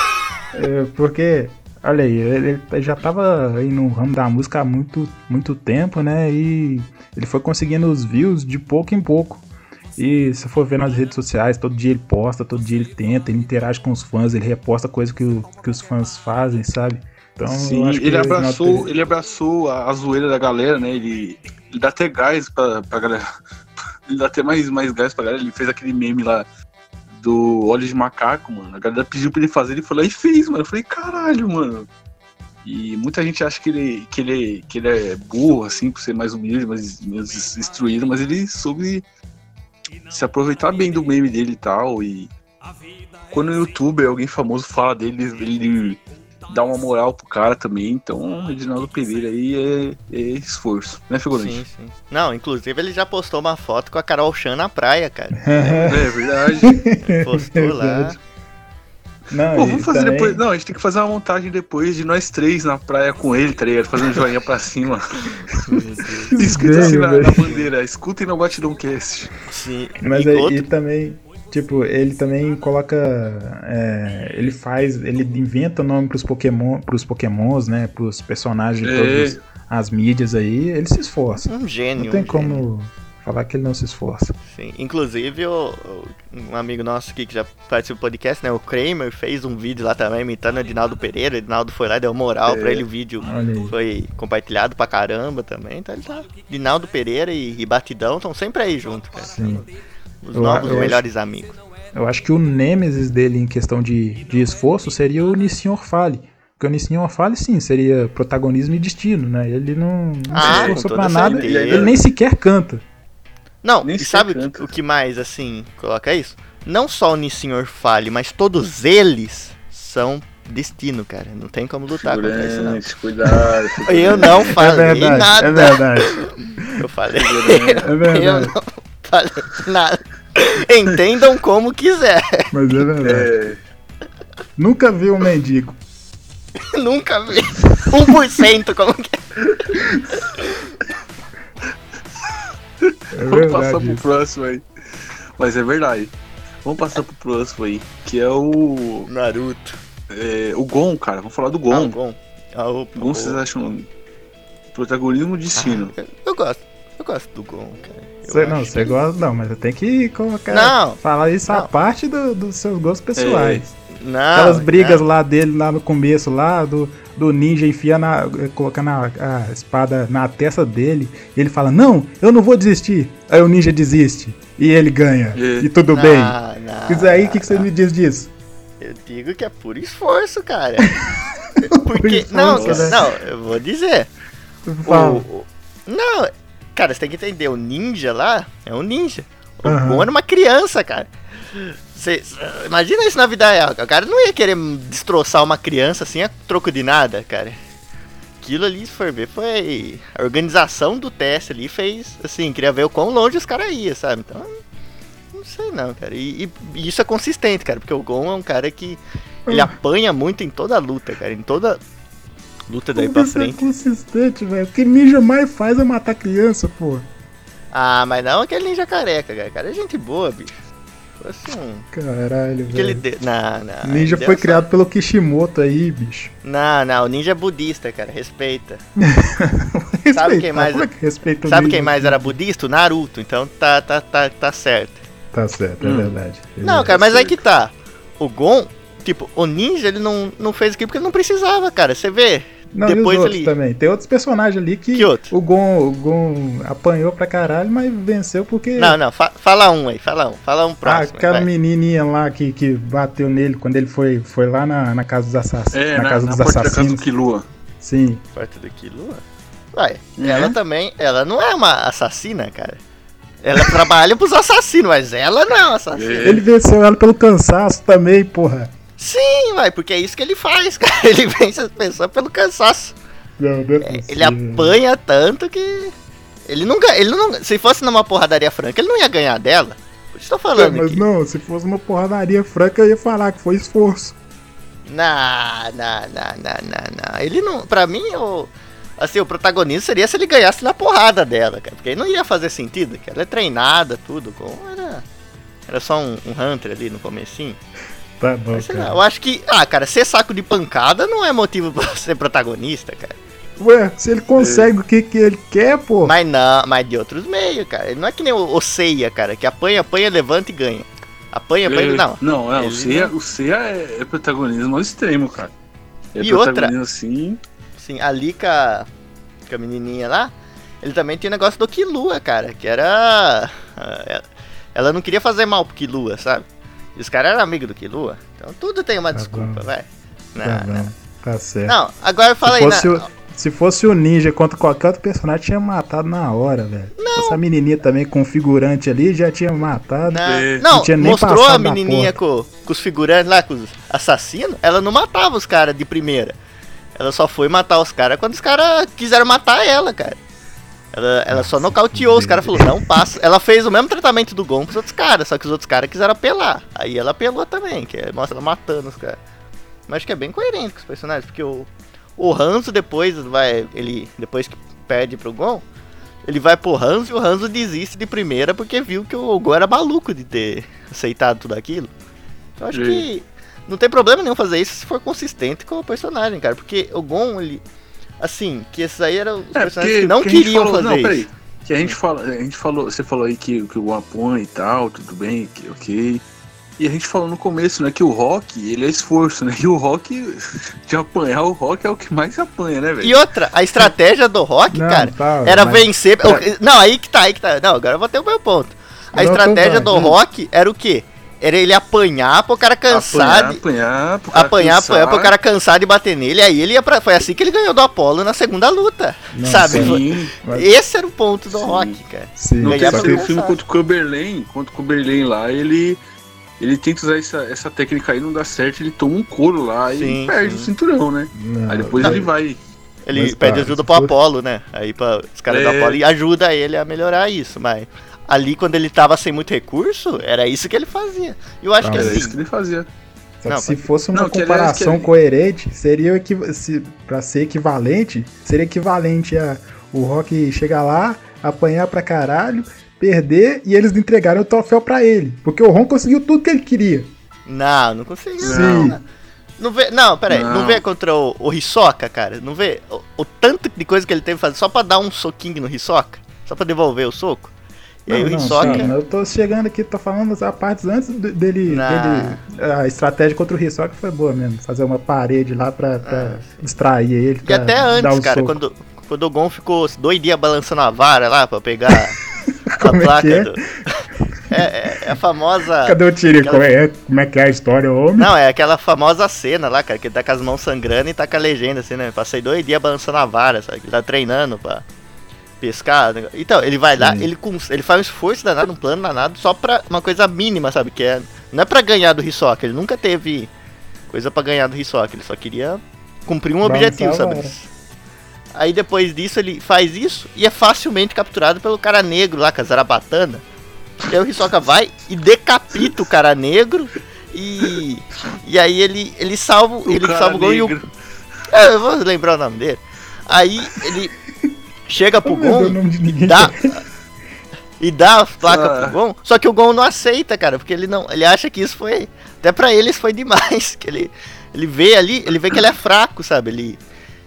É, porque Olha aí, ele, ele já tava aí no ramo da música há muito, muito tempo, né? E ele foi conseguindo os views de pouco em pouco. E se for ver nas redes sociais, todo dia ele posta, todo dia ele tenta, ele interage com os fãs, ele reposta coisa que, o- que os fãs fazem, sabe? Então, Sim, ele Reginaldo abraçou, ele abraçou a, a zoeira da galera, né? Ele, ele dá até gás pra, pra galera. [LAUGHS] Ele dá até mais, mais gás pra galera. Ele fez aquele meme lá do óleo de macaco, mano. A galera pediu pra ele fazer, ele foi lá e fez, mano. Eu falei, caralho, mano. E muita gente acha que ele, que ele, que ele é burro, assim, por ser mais humilde, mais, mais instruído, mas ele soube se aproveitar bem do meme dele e tal. E quando o youtuber, alguém famoso fala dele, ele dá uma moral pro cara também. Então, o Reginaldo Pereira aí é, é esforço, né, Figurante? Sim, sim. Não, inclusive ele já postou uma foto com a Carol Chan na praia, cara. [LAUGHS] É verdade. Postou lá. Verdade. Não, Pô, vamos fazer também- depois. Não, a gente tem que fazer uma montagem depois de nós três na praia com ele, tá ligado? Fazendo joinha pra cima. [LAUGHS] Escrito assim na, na bandeira. Escutem no Batidão Cast. Sim. Mas e aí outro- e também, tipo, ele também coloca. é, ele faz. Ele inventa nome pros Pokémon, pros Pokémons, né? Pros personagens de É. todas as mídias aí, ele se esforça. um gênio. Não tem um gênio. como falar que ele não se esforça. Sim. Inclusive, o, um amigo nosso aqui que já participa do podcast, né? O Kramer, fez um vídeo lá também imitando o Edinaldo Pereira. O Edinaldo foi lá e deu moral É. pra ele. O vídeo foi compartilhado pra caramba também. Então ele tá. Edinaldo Pereira e, e Batidão estão sempre aí junto, cara. Sim. Os Eu- novos eu melhores amigos. Eu acho que o nêmesis dele em questão de, de esforço seria o Nissin Orfale. Porque o Nissin Orfale, sim, seria protagonismo e destino, né? Ele não, não Ah, se esforçou pra nada. certeza. Ele nem sequer canta. Não, Nem e sabe o que, canta. o que mais, assim, coloca isso? Não só o Nissin Fale, mas todos eles são destino, cara. Não tem como lutar contra isso, não. Cuidado. [LAUGHS] Eu não É falei verdade, nada. é verdade. [LAUGHS] Eu falei. É [LAUGHS] Eu verdade. não falei nada. Entendam como quiser. Mas é verdade. É, Nunca vi um mendigo. [LAUGHS] Nunca vi. 1% como que é. É vamos passar pro próximo aí. Mas é verdade. Vamos passar pro próximo aí. Que é o. Naruto. é, o Gon, cara. Vamos falar do Ah, o Gon. Gon. Ah, o, Gon, vocês acham. Protagonismo e destino. Ah, eu gosto. Eu gosto do Gon, cara. Cê- não, você que- gosta. Não, mas eu tenho que colocar. Não. Falar isso à Não. parte do- dos seus gostos pessoais. Não. Aquelas brigas não. lá dele, lá no começo, lá, do, do ninja enfiando, a, colocando a, a espada na testa dele. E ele fala: Não, eu não vou desistir. Aí o ninja desiste. E ele ganha. É. E tudo Não, bem. não, Isso aí, o que, que você me diz disso? Eu digo que é por esforço, cara. [LAUGHS] Porque. esforço, não, né? não, eu vou dizer. O- o- não, cara, você tem que entender, o ninja lá é um ninja. O Aham. Gon era uma criança, cara. Cê- imagina isso na vida real. O cara não ia querer destroçar uma criança assim a troco de nada, cara. Aquilo ali, se for ver, foi. A organização do teste ali fez. Assim, queria ver o quão longe os caras iam, sabe? Então. Não sei não, cara. E, e- e isso é consistente, cara, porque o Gon é um cara que. Ele apanha muito em toda luta, cara. Em toda luta daí Como pra isso é frente. consistente, velho. O que ninja mais faz é matar criança, pô. Ah, mas não aquele ninja careca, cara. Cara, é gente boa, bicho. Fosse um. Caralho, ele velho. deu. Não, não. Ninja ele foi deu criado pelo Kishimoto aí, bicho. Não, não, o ninja é budista, cara. Respeita. [LAUGHS] Respeitar, quem mais- Como é que respeita o Sabe ninja? quem mais era budista? O Naruto. Então tá, tá, tá, tá certo. Tá certo, é Hum. verdade. Não, cara, mas aí que tá. O Gon, tipo, o ninja ele não, não fez aquilo porque ele não precisava, cara. Você vê. Não, e os depois outros ele. também. Tem outros personagens ali que, Que outro? o Gon, o Gon apanhou pra caralho, mas venceu porque. Não, não, fa- fala um aí, fala um. Fala um Ah, próximo. aquela vai. menininha lá que, que bateu nele quando ele foi, foi lá na, na casa dos assassinos. É, na, na, casa na dos porta da casa assassinos. do Kilua. Sim. Parte daquilo. Vai. Né? Ela também. Ela não é uma assassina, cara. Ela trabalha pros assassinos, mas ela não é uma assassina. É. Ele venceu ela pelo cansaço também, porra. Sim, vai, porque é isso que ele faz, [LAUGHS] cara. Ele vence as pessoas pelo cansaço. Não, não é Ele apanha tanto que. Ele nunca. Ele não, se fosse numa porradaria franca, ele não ia ganhar dela. Por isso que eu tô É, falando mas aqui. não, se fosse uma porradaria franca, eu ia falar que foi esforço. Não, não, não, não, não, não. Ele não. Pra mim, o. Assim, o protagonista seria se ele ganhasse na porrada dela, cara. Porque aí não ia fazer sentido, que ela é treinada, tudo. Com, era, era só um, um Hunter ali no comecinho. Tá bom, Mas cara. Eu acho que, ah, cara, ser saco de pancada não é motivo pra [LAUGHS] ser protagonista, cara. Ué, se ele consegue o que, que ele quer, pô. Mas não, mas de outros meios, cara. Ele não é que nem o, o Seiya, cara, que apanha, apanha, levanta e ganha. Apanha, apanha, É, não. Não, é, Ele o Seiya, não- o Seiya é, é protagonismo ao extremo, cara. É E outra- assim. Sim, ali com a, com a menininha lá, ele também tinha o negócio do Kilua, cara, que era... ah, Ela não queria fazer mal pro Kilua, sabe? E os caras eram amigos do Kilua. Então tudo tem uma Tá desculpa, vai. Tá Não, não. bom, tá certo. Não, agora fala se, aí, fosse né? o, se fosse o ninja contra qualquer outro personagem, tinha matado na hora, velho. Essa menininha também com figurante ali já tinha matado. Não, não, não tinha nem mostrou a menininha com, com os figurantes lá, com os assassinos. Ela não matava os caras de primeira. Ela só foi matar os caras quando os caras quiseram matar ela, cara. Ela, ela só nocauteou os caras, falou, não passa. Ela fez o mesmo tratamento do Gon pros outros caras, só que os outros caras quiseram apelar. Aí ela apelou também, que é, mostra ela matando os caras. Mas acho que é bem coerente com os personagens, porque o, o Hanzo depois vai. Ele. Depois que perde pro Gon, ele vai pro Hanzo e o Hanzo desiste de primeira porque viu que o Gon era maluco de ter aceitado tudo aquilo. Eu acho Sim. que não tem problema nenhum fazer isso se for consistente com o personagem, cara. Porque o Gon, ele. Assim, que esses aí eram os É, personagens porque, que não gente queriam falou, fazer Não, isso. peraí. Que a gente fala, a gente falou, você falou aí que, que o apanha e tal, tudo bem, que, ok. E a gente falou no começo, né, que o Rock, ele é esforço, né? [LAUGHS] E o Rock, de apanhar, o Rock é o que mais apanha, né, velho? E outra, a estratégia do Rock, Não, cara, tá, era mas- vencer. Não, aí que tá, aí que tá. Não, agora eu vou ter o meu ponto. A Não, estratégia do Rock era o quê? Era ele apanhar pro cara cansar apanhar, de. apanhar, pro cara Apanhar, cansar. apanhar pro cara cansar de bater nele. Aí ele ia pra. Foi assim que ele ganhou do Apollo na segunda luta. Não, sabe? Sim, Esse era o ponto do Sim. Rock, cara. Sim, não tem aquele cansar. filme contra o Cumberland, contra o Cumberland lá, ele... Ele tenta usar essa, essa técnica aí, não dá certo, ele toma um couro lá Sim, e perde sim. o cinturão, né? Não, Aí depois não. ele vai. Ele Mas, pede cara, ajuda se pro Apollo, né? Aí pra, os caras do É. Apollo e ajuda ele a melhorar isso, mas ali quando ele tava sem muito recurso, era isso que ele fazia. Eu acho Ah, que Era assim, isso que ele fazia. Só Não, que se fosse uma Não, que comparação que- coerente, seria equiv... se... pra ser equivalente, seria equivalente a o Rock chegar lá, apanhar pra caralho, perder e eles entregarem o troféu pra ele. Porque o Ron conseguiu tudo que ele queria. não, não conseguiu. Sim. Não, não vê, não, peraí, não, Não. vê contra o, o Hisoka, cara? Não vê o, o tanto de coisa que ele teve que fazer só pra dar um soquinho no Hisoka? Só pra devolver o soco? E aí Não, o Hisoka. eu tô chegando aqui, tô falando a partes antes de- dele, dele- A estratégia contra o Hisoka foi boa mesmo. Fazer uma parede lá pra, pra distrair ele. E até antes, um cara, soco. quando, quando o Gon ficou dois dias balançando a vara lá pra pegar [LAUGHS] a é placa é? do. É, é- é a famosa. Cadê o tiro? Aquela- Como, é, como é que é a história, homem? Não, é aquela famosa cena lá, cara, que ele tá com as mãos sangrando e tá com a legenda assim, né? Passei dois dias balançando a vara, sabe? Ele tá treinando pra pescar. né? Então, ele vai lá, Sim. ele, ele faz um esforço danado, um plano danado, só pra uma coisa mínima, sabe? Que é. Não é pra ganhar do Hisoka, ele nunca teve coisa pra ganhar do Hisoka, ele só queria cumprir um objetivo, a sabe? vara. Aí depois disso ele faz isso e é facilmente capturado pelo cara negro lá, com a Zarabatana. E aí o Hisoka vai e decapita o cara negro e. E aí ele, ele salva. O ele cara salva o Gon e o. É, eu vou lembrar o nome dele. Aí ele chega pro Gon ninguém. dá. E dá as placas Ah. pro Gon, só que o Gon não aceita, cara, porque ele não. Ele acha que isso foi. Até pra ele isso foi demais. [LAUGHS] Que ele, ele vê ali, ele vê que ele é fraco, sabe? Ele,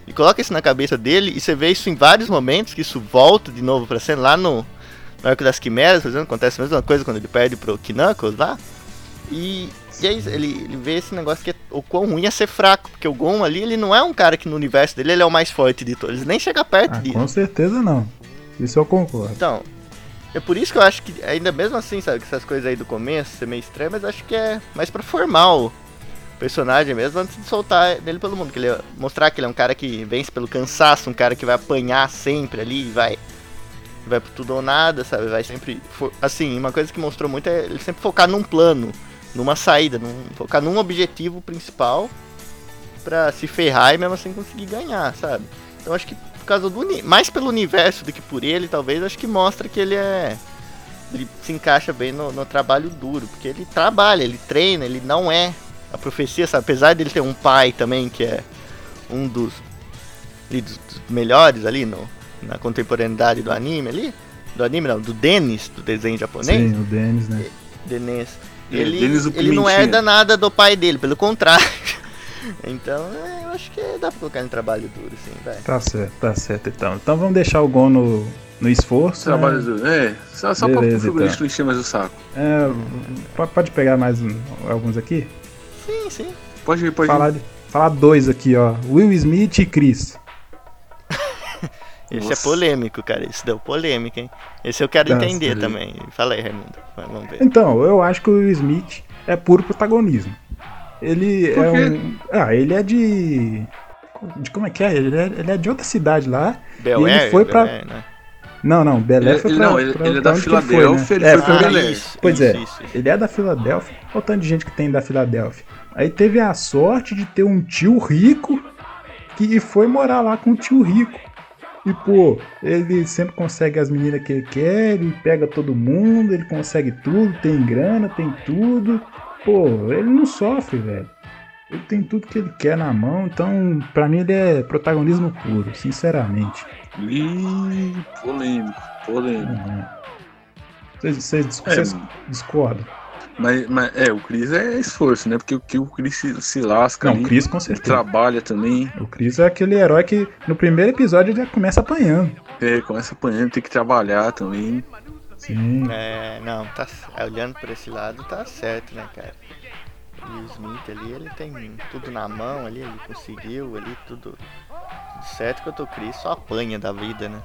ele coloca isso na cabeça dele e você vê isso em vários momentos, que isso volta de novo pra cena lá no, no Arco das Quimeras, por exemplo, acontece a mesma coisa quando ele perde pro Knuckles lá. E, e aí ele, ele vê esse negócio que é, o quão ruim é ser fraco, porque o Gon ali, ele não é um cara que no universo dele ele é o mais forte de todos, ele nem chega perto Ah, disso. com certeza não. Isso eu concordo. Então, é por isso que eu acho que, ainda mesmo assim, sabe, que essas coisas aí do começo ser meio estranho, mas acho que é mais pra formar o personagem mesmo antes de soltar dele pelo mundo. Que ele mostrar que ele é um cara que vence pelo cansaço, um cara que vai apanhar sempre ali, vai vai pro tudo ou nada, sabe? Vai sempre. Assim, uma coisa que mostrou muito é ele sempre focar num plano, numa saída, num, focar num objetivo principal pra se ferrar e mesmo assim conseguir ganhar, sabe? Então acho que por causa do mais pelo universo do que por ele, talvez, acho que mostra que ele é ele se encaixa bem no, no trabalho duro, porque ele trabalha, ele treina, ele não é a profecia, sabe? Apesar dele ter um pai também que é um dos, ali, dos, dos melhores ali no, na contemporaneidade do anime ali, do anime não, do Dennis, do desenho japonês, Sim, o Denis, né? Denis. Ele, ele não herda nada do pai dele, pelo contrário. [LAUGHS] Então, é, eu acho que dá pra colocar em trabalho duro, sim, vai. Tá certo, tá certo então. Então vamos deixar o Gon no, no esforço. né? Trabalho do. É, só, só pra o Beleza, figurista então. não encher mais o saco. É, po- pode pegar mais um- alguns aqui? Sim, sim. Pode ir, pode ir. Falar, de- falar dois aqui, ó. Will Smith e Chris. Esse Nossa. é polêmico, cara. Isso deu polêmica, hein? Esse eu quero entender sim. também. Fala aí, Raimundo. Vamos ver. Então, eu acho que o Will Smith é puro protagonismo. Ele Por é quê? um. Ah, ele é de. De como é que é? Ele é, ele é de outra cidade lá. Bel ele Air, foi Bel pra- Air, né? Não, não, Belé Ele- foi ele- pra, não, ele- pra- ele é pra da que ele Filadélfia, ele né? foi pra pra Belé. Belé. isso, Pois isso, é, isso, isso. ele é da Filadélfia. Olha o tanto de gente que tem da Filadélfia. Aí teve a sorte de ter um tio rico que foi morar lá com o tio rico. E, pô, ele sempre consegue as meninas que ele quer, ele pega todo mundo, ele consegue tudo, tem grana, tem tudo. Pô, ele não sofre, velho. Ele tem tudo que ele quer na mão, então, pra mim, ele é protagonismo puro, sinceramente. Ih, polêmico, polêmico. Uhum. Vocês, É, vocês discordam? Mas, mas é, o Chris é esforço, né? Porque o que o Chris se, se lasca Não, ali, o Chris com ele certeza. trabalha também, O Chris é aquele herói que no primeiro episódio ele já começa apanhando. é, começa apanhando, tem que trabalhar também. Sim. É, não, tá, olhando por esse lado, tá certo, né, cara? E o Smith ali, ele tem tudo na mão ali, ele conseguiu ali, tudo, tudo certo, enquanto o Chris só apanha da vida, né?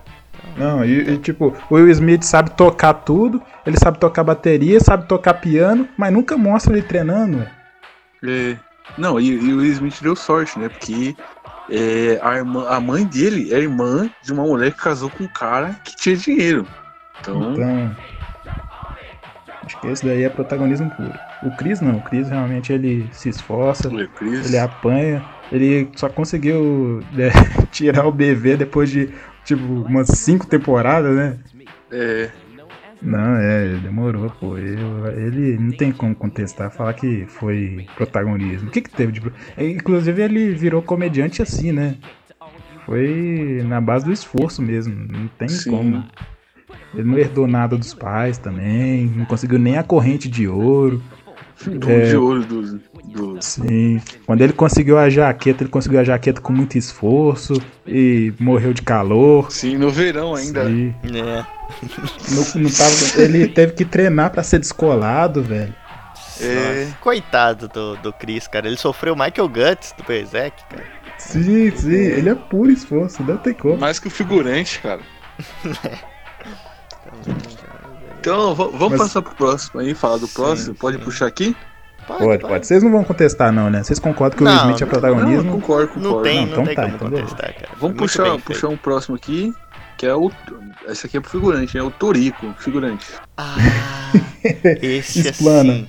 Não, e, e, tipo, o Will Smith sabe tocar tudo, ele sabe tocar bateria, sabe tocar piano, mas nunca mostra ele treinando. É, não, e, e o Will Smith deu sorte, né? Porque é, a, irmã, a mãe dele é irmã de uma mulher que casou com um cara que tinha dinheiro. Então, Então. Acho que esse daí é protagonismo puro. O Chris não, o Chris realmente ele se esforça, Chris. ele apanha, ele só conseguiu né, [LAUGHS] tirar o BV depois de, tipo, umas cinco temporadas, né? É, Não, é, demorou, pô. Eu- ele não tem como contestar, falar que foi protagonismo. O que que teve de. é, Inclusive, ele virou comediante assim, né? Foi na base do esforço mesmo. Não tem Sim. como. Ele não herdou nada dos pais também. Não conseguiu nem a corrente de ouro. Do É. de ouro do, do. Sim. Quando ele conseguiu a jaqueta, ele conseguiu a jaqueta com muito esforço. E morreu de calor. Sim, no verão ainda. Sim. É, Não, não tava- ele teve que treinar pra ser descolado, velho. É. Coitado do, do Chris, cara. Ele sofreu o Michael Guts do Berserk, cara. Sim, sim, ele é puro esforço, não tem como. Mais que o figurante, cara. [LAUGHS] Então, vamos Mas- passar pro próximo aí, falar do Sim, próximo. Pode sim. puxar aqui? Pode, pode. Vocês não vão contestar, não, né? Vocês concordam que o Will Não, Smith é não, Não, protagonismo? concordo, concordo. Não tem, Não, não, então tem tá, como então contestar, cara. Vamos puxar, bem puxar um próximo aqui, que é o. Esse aqui é pro figurante, é o Torico, figurante. Ah, [LAUGHS] esse Explana. assim.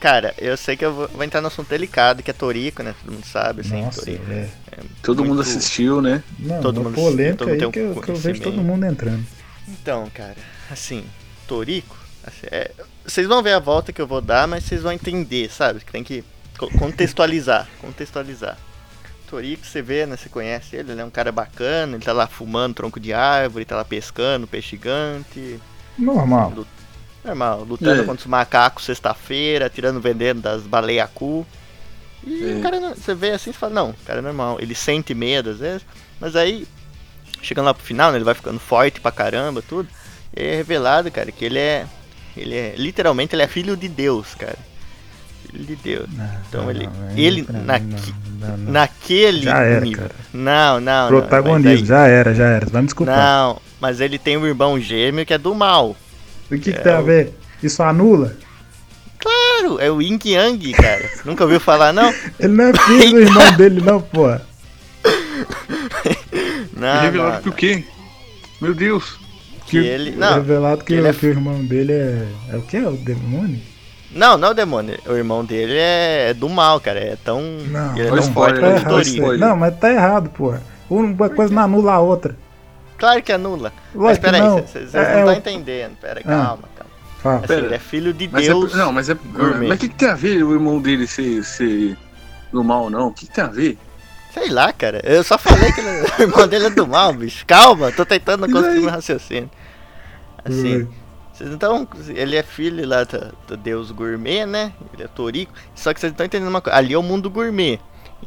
Cara, eu sei que eu vou, vou entrar no assunto delicado, que é Torico, né? Todo mundo sabe, assim, Nossa, Torico. é. Todo Muito- mundo assistiu, né? Não, Todo mundo- polêmica todo mundo aí tem um que eu, que eu vejo todo mundo entrando. Então, cara, assim, Torico, assim, é, vocês vão ver a volta que eu vou dar, mas vocês vão entender, sabe? Que tem que co- contextualizar, [LAUGHS] contextualizar. Torico, você vê, né? Você conhece ele, ele é um cara bacana, ele tá lá fumando tronco de árvore, tá lá pescando, peixe gigante, Normal. normal, lutando É. contra os macacos sexta-feira, tirando veneno das baleias cu. E É. o cara, não- você vê assim e fala, não, o cara é normal, ele sente medo às vezes, mas aí, chegando lá pro final, né, ele vai ficando forte pra caramba, tudo, é revelado, cara, que ele é, ele é, literalmente, ele é filho de Deus, cara. Filho de Deus. Então Não, ele, não, ele não, não, não. naquele Já era, nível. cara. Não, não, Protagonismo, não. mas já era, já era. Vai me aí- desculpar. Não, mas ele tem um irmão gêmeo que é do mal. O que, que É, tem a ver? Isso anula? Claro, é o Yin Yang, cara. [LAUGHS] Nunca ouviu falar, não? Ele não é filho do irmão dele, não, porra. [LAUGHS] Não, Revelado não, que o quê? Meu Deus. Que ele- não, revelado que, ele o- é- que o irmão dele é. É o quê? É o demônio? Não, não é o demônio. O irmão dele é do mal, cara. É tão. Não, ele é tão o forte spoiler, Tá quanto errado spoiler. Não, mas tá errado, porra. Uma coisa não anula a outra. Claro que anula. Mas Lógico que peraí, não. vocês É- não é estão o- entendendo. Pera, Ah. calma, calma. Fala. Assim, Pera. ele é filho de Mas Deus. é, não, mas é. gourmet. Mas o que, que tem a ver o irmão dele ser, ser do mal, não? O que, que tem a ver? Sei lá, cara. Eu só falei que ele- [LAUGHS] o irmão dele é do mal, bicho. Calma, tô tentando construir meu raciocínio. Assim, Vocês então, ele é filho lá do, do deus gourmet, né? Ele é Torico. Só que vocês não estão entendendo uma coisa. Ali é o mundo gourmet.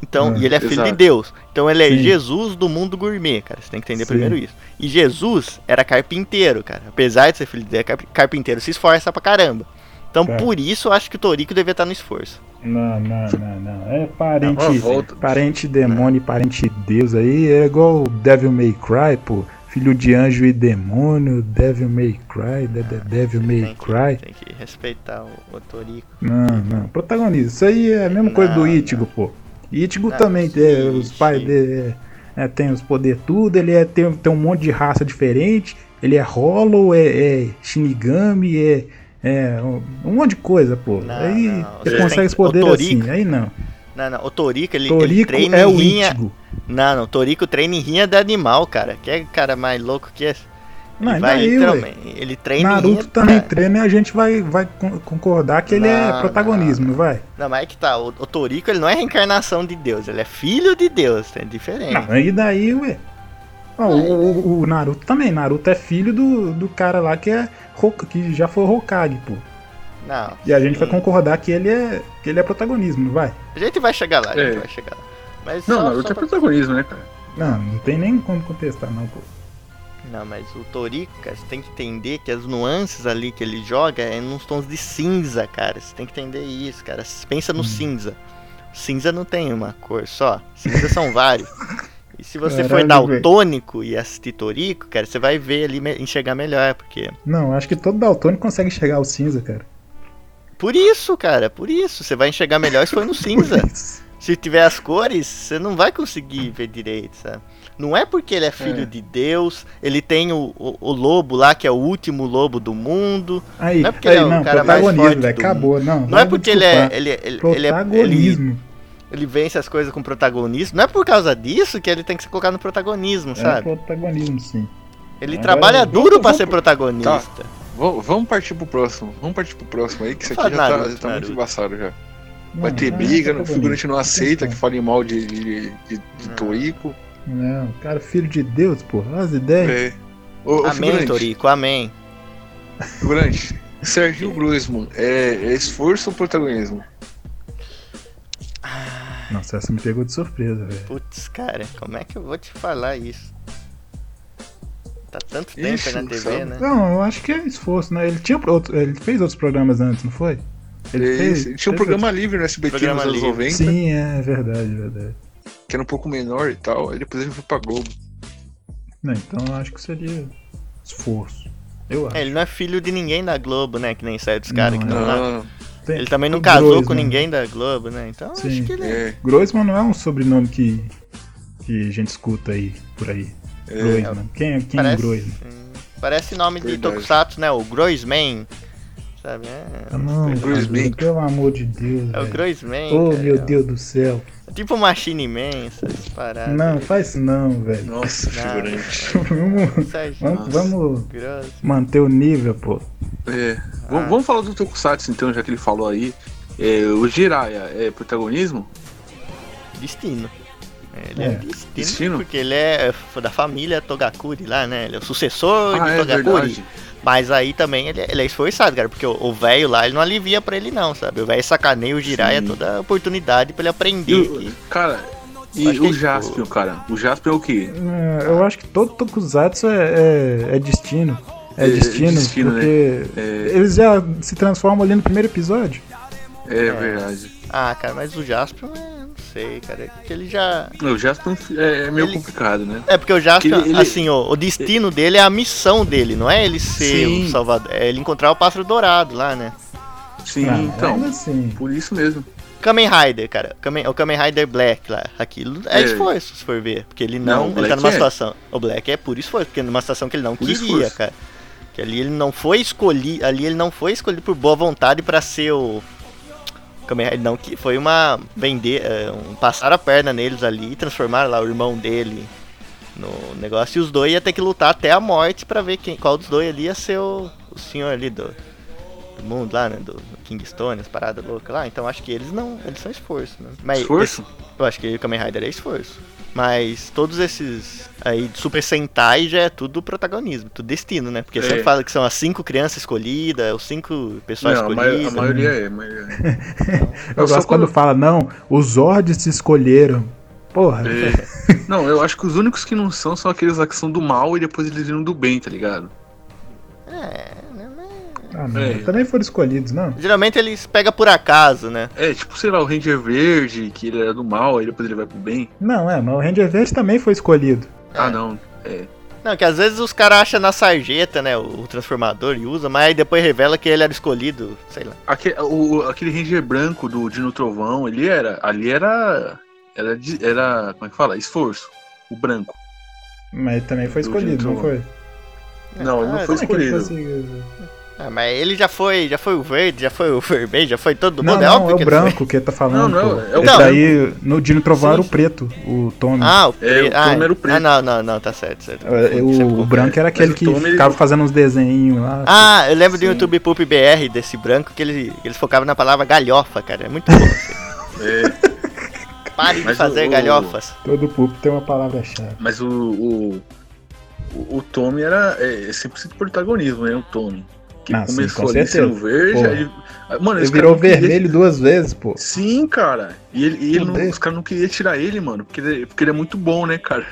Então, É, e ele é filho de exato. Deus. Então ele é Sim. Jesus do mundo gourmet, cara. Você tem que entender Sim. primeiro isso. E Jesus era carpinteiro, cara. Apesar de ser filho de Deus, é carp- carpinteiro se esforça pra caramba. Então, Tá. por isso eu acho que o Torico devia estar no esforço. Não, não, não, não. É parente, É parente demônio e parente deus aí. É igual o Devil May Cry, pô. Filho de anjo e demônio, Devil May Cry, de, de- Devil May Tem que, Cry. tem que respeitar o, o Torico. Não, não. Protagonista. Isso aí é a mesma coisa do Não, Ichigo, pô. Não, também tem. Os Ichigo. pais dele é, é, tem os poderes tudo. Ele é, tem, tem um monte de raça diferente. Ele é Hollow, é, é Shinigami, é. É um, monte de coisa, pô. Não, aí não. ele Vocês consegue o Torico- assim. Aí não. Não, não. O Torico, ele, ele Torico treina é em rinha. Não, não. O Torico treina em rinha de animal, cara. Que é cara mais louco que esse? Ele Mas vai daí. Ele treina em Naruto rinha. também cara. treina e a gente vai, vai con- concordar que ele é Não, protagonismo, não, vai? Não, mas é que tá. O, o Torico, ele não é reencarnação de Deus. Ele é filho de Deus. É diferente. Não, e daí, ué? Ó, o, o- o Naruto também. Naruto é filho do, do cara lá que é que já foi Hokage, pô. Não. E a gente vai concordar que ele é que ele é protagonismo, não vai? A gente vai chegar lá, a gente É. vai chegar lá. Mas Não, só- Naruto só é pra- protagonismo, né, cara? Não, não tem nem como contestar, não, pô. Não, mas o Torico, cara, você tem que entender que as nuances ali que ele joga é nos tons de cinza, cara. Você tem que entender isso, cara. Pensa Hum. no cinza. Cinza não tem uma cor só. Cinza são vários. [LAUGHS] E se você for Caralho, velho. daltônico e assistir Torico, cara, você vai ver ali, enxergar melhor, porque... Não, acho que todo daltônico consegue chegar ao cinza, cara. Por isso, cara, por isso. Você vai enxergar melhor se for no [LAUGHS] cinza. Se tiver as cores, você não vai conseguir ver direito, sabe? Não é porque ele é filho É. de Deus, ele tem o, o, o lobo lá, que é o último lobo do mundo. Aí, Não é porque aí ele é o não, cara mais forte acabou, não. Não é porque ele é, ele, ele, ele, é- ele, Protagonismo. ele vence as coisas com protagonismo. Não é por causa disso que ele tem que se colocar no protagonismo, É sabe? protagonismo, sim. Ele Agora, trabalha vamos- duro pra vamos- ser protagonista. Vamos, vamos partir pro próximo. Vamos partir pro próximo aí, que isso aqui já tá, Naruto, já tá muito embaçado já. Não, Vai ter não é briga, o figurante não aceita que falem mal de, de, de, de Não. Torico. Não, cara, filho de Deus, pô. Olha as ideias. É. Ô, ô Amém, figurante, Torico, amém. figurante, Serginho Groisman, é, é esforço ou protagonismo? Nossa, essa me pegou de surpresa, velho. Putz, cara, como é que eu vou te falar isso? Tá tanto tempo Ixi, aí na TV, sabe. né? Não, eu acho que é esforço, né? Ele tinha outro, ele fez outros programas antes, não foi? Esse- tinha um fez programa livre no SBT Programa nos anos livre. 90, Sim, é verdade, verdade. que era um pouco menor e tal, aí depois ele foi pra Globo. Não, então eu acho que seria esforço. Eu acho. É, ele não é filho de ninguém da Globo, né? Que nem saiu dos caras que Não, não lá. Tem- Ele também não casou com ninguém da Globo, né? Então Sim. acho que ele é. é, Groisman não é um sobrenome que, que a gente escuta aí, por aí. é, Groisman. Quem, é- quem é Parece, Groisman? hum, parece nome de Verdade. Tokusatsu, né? O Groisman. Sabe? É, Ah, não, Groisman. pelo amor de Deus. é o. Groisman. Oh, cara, meu é Deus do céu. Tipo Machine Man, essas paradas. Não, faz isso não, velho. Nossa, figurante. vamos, vamos, Nossa. vamos manter o nível, pô. É. Ah. Vamos, vamos falar do Tokusatsu então, já que ele falou aí. É, o Jiraiya é protagonismo? Destino. Ele é, É, destino, destino? porque ele é da família Togakuri lá, né? Ele é o sucessor Ah, de é Togakuri. verdade. Mas aí também ele, ele é esforçado, cara, porque o velho lá, ele não alivia pra ele não, sabe? O velho sacaneia o Jiraiya toda a oportunidade pra ele E aprender. que- cara, e o é Jaspion, cara? O Jaspion é o quê? É, Eu acho que todo Tokusatsu é, é, é destino. É, É, destino, destino, né? porque É, eles já se transformam ali no primeiro episódio. é verdade. Ah, cara, mas o Jaspion, é, sei, cara, é que ele já... Não, O Jaspion é, é meio Ele- complicado, né? É porque o Jaspion, Ele- ele- assim, ó, o destino dele é a missão dele, não é ele ser Sim. o salvador, é ele encontrar o pássaro dourado lá, né? Sim, Ah, então. assim. Por isso mesmo. Kamen Rider, cara. Kamen, o Kamen Rider Black lá. Aquilo é, É. esforço, se for ver. Porque ele Não, não. ele tá numa é. situação. O Black é por esforço, porque numa situação que ele não Por queria, esforço. cara. Que ali ele não foi escolhido. Ali ele não foi escolhido por boa vontade pra ser o. Kamen Rider. Não, que foi uma. Vender. é, Um, passaram a perna neles ali e transformaram lá o irmão dele no negócio. E os dois ia ter que lutar até a morte pra ver quem, qual dos dois ali ia ser o, o senhor ali do. do mundo lá, né? Do, do Kingstone, as paradas loucas lá. Então acho que eles não. Eles são esforço, né? Mas Esforço? esse- eu acho que o Kamen Rider é esforço. Mas todos esses aí de Super Sentai já é tudo protagonismo, tudo destino, né? Porque É. sempre fala que são as cinco crianças escolhidas, os cinco pessoas Não, a, ma- a escolhidas. maioria é. A maioria é. [LAUGHS] Eu gosto quando fala, não, os Zords se escolheram. Porra, É. [LAUGHS] Não, eu acho que os únicos que não são são aqueles lá que são do mal e depois eles viram do bem, tá ligado? É, né, ah, não, É. também foram escolhidos, não? Geralmente eles pegam por acaso, né? É, tipo, sei lá, o Ranger Verde, que ele era do mal, aí depois ele vai pro bem. Não, é, mas o Ranger Verde também foi escolhido. Ah, não. É. Não, que às vezes os caras acham na sarjeta, né, o, transformador e usa, mas aí depois revela que ele era escolhido, sei lá. Aque- o, aquele Ranger branco do Dino Trovão, ele era. Ali era. Era. era como é que fala? Esforço. O branco. Mas também foi Do escolhido, não foi? Não, ele não Ah, foi Como é Ah, mas ele já foi, já foi o verde, já foi o [LAUGHS] vermelho, já foi todo Não, mundo, é não, óbvio é o que branco que ele tá falando. Não, não, é o daí, no Dino Trovão era o preto, o Tommy. Ah, o É, preto. o ah, era o preto. ah, não, não, não, tá certo, certo. É, Sempre o, o branco era aquele o que Tommy, ficava fazendo uns desenhos lá. Ah, eu lembro do Sim. YouTube Poop BR desse branco que ele, eles focavam na palavra galhofa, cara. É muito bom. assim. [LAUGHS] É, Pare de Mas fazer o- galhofas. Todo pulpo tem uma palavra-chave. mas o. O, o, o Tommy era. É, é 100% protagonismo, né? O Tommy. Que Ah, sim, começou com ali sendo verde, aí. Mano, Ele virou não queria- vermelho duas vezes, pô. Sim, cara. E, ele, e ele não- os caras não queriam tirar ele, mano, porque ele, porque ele é muito bom, né, cara?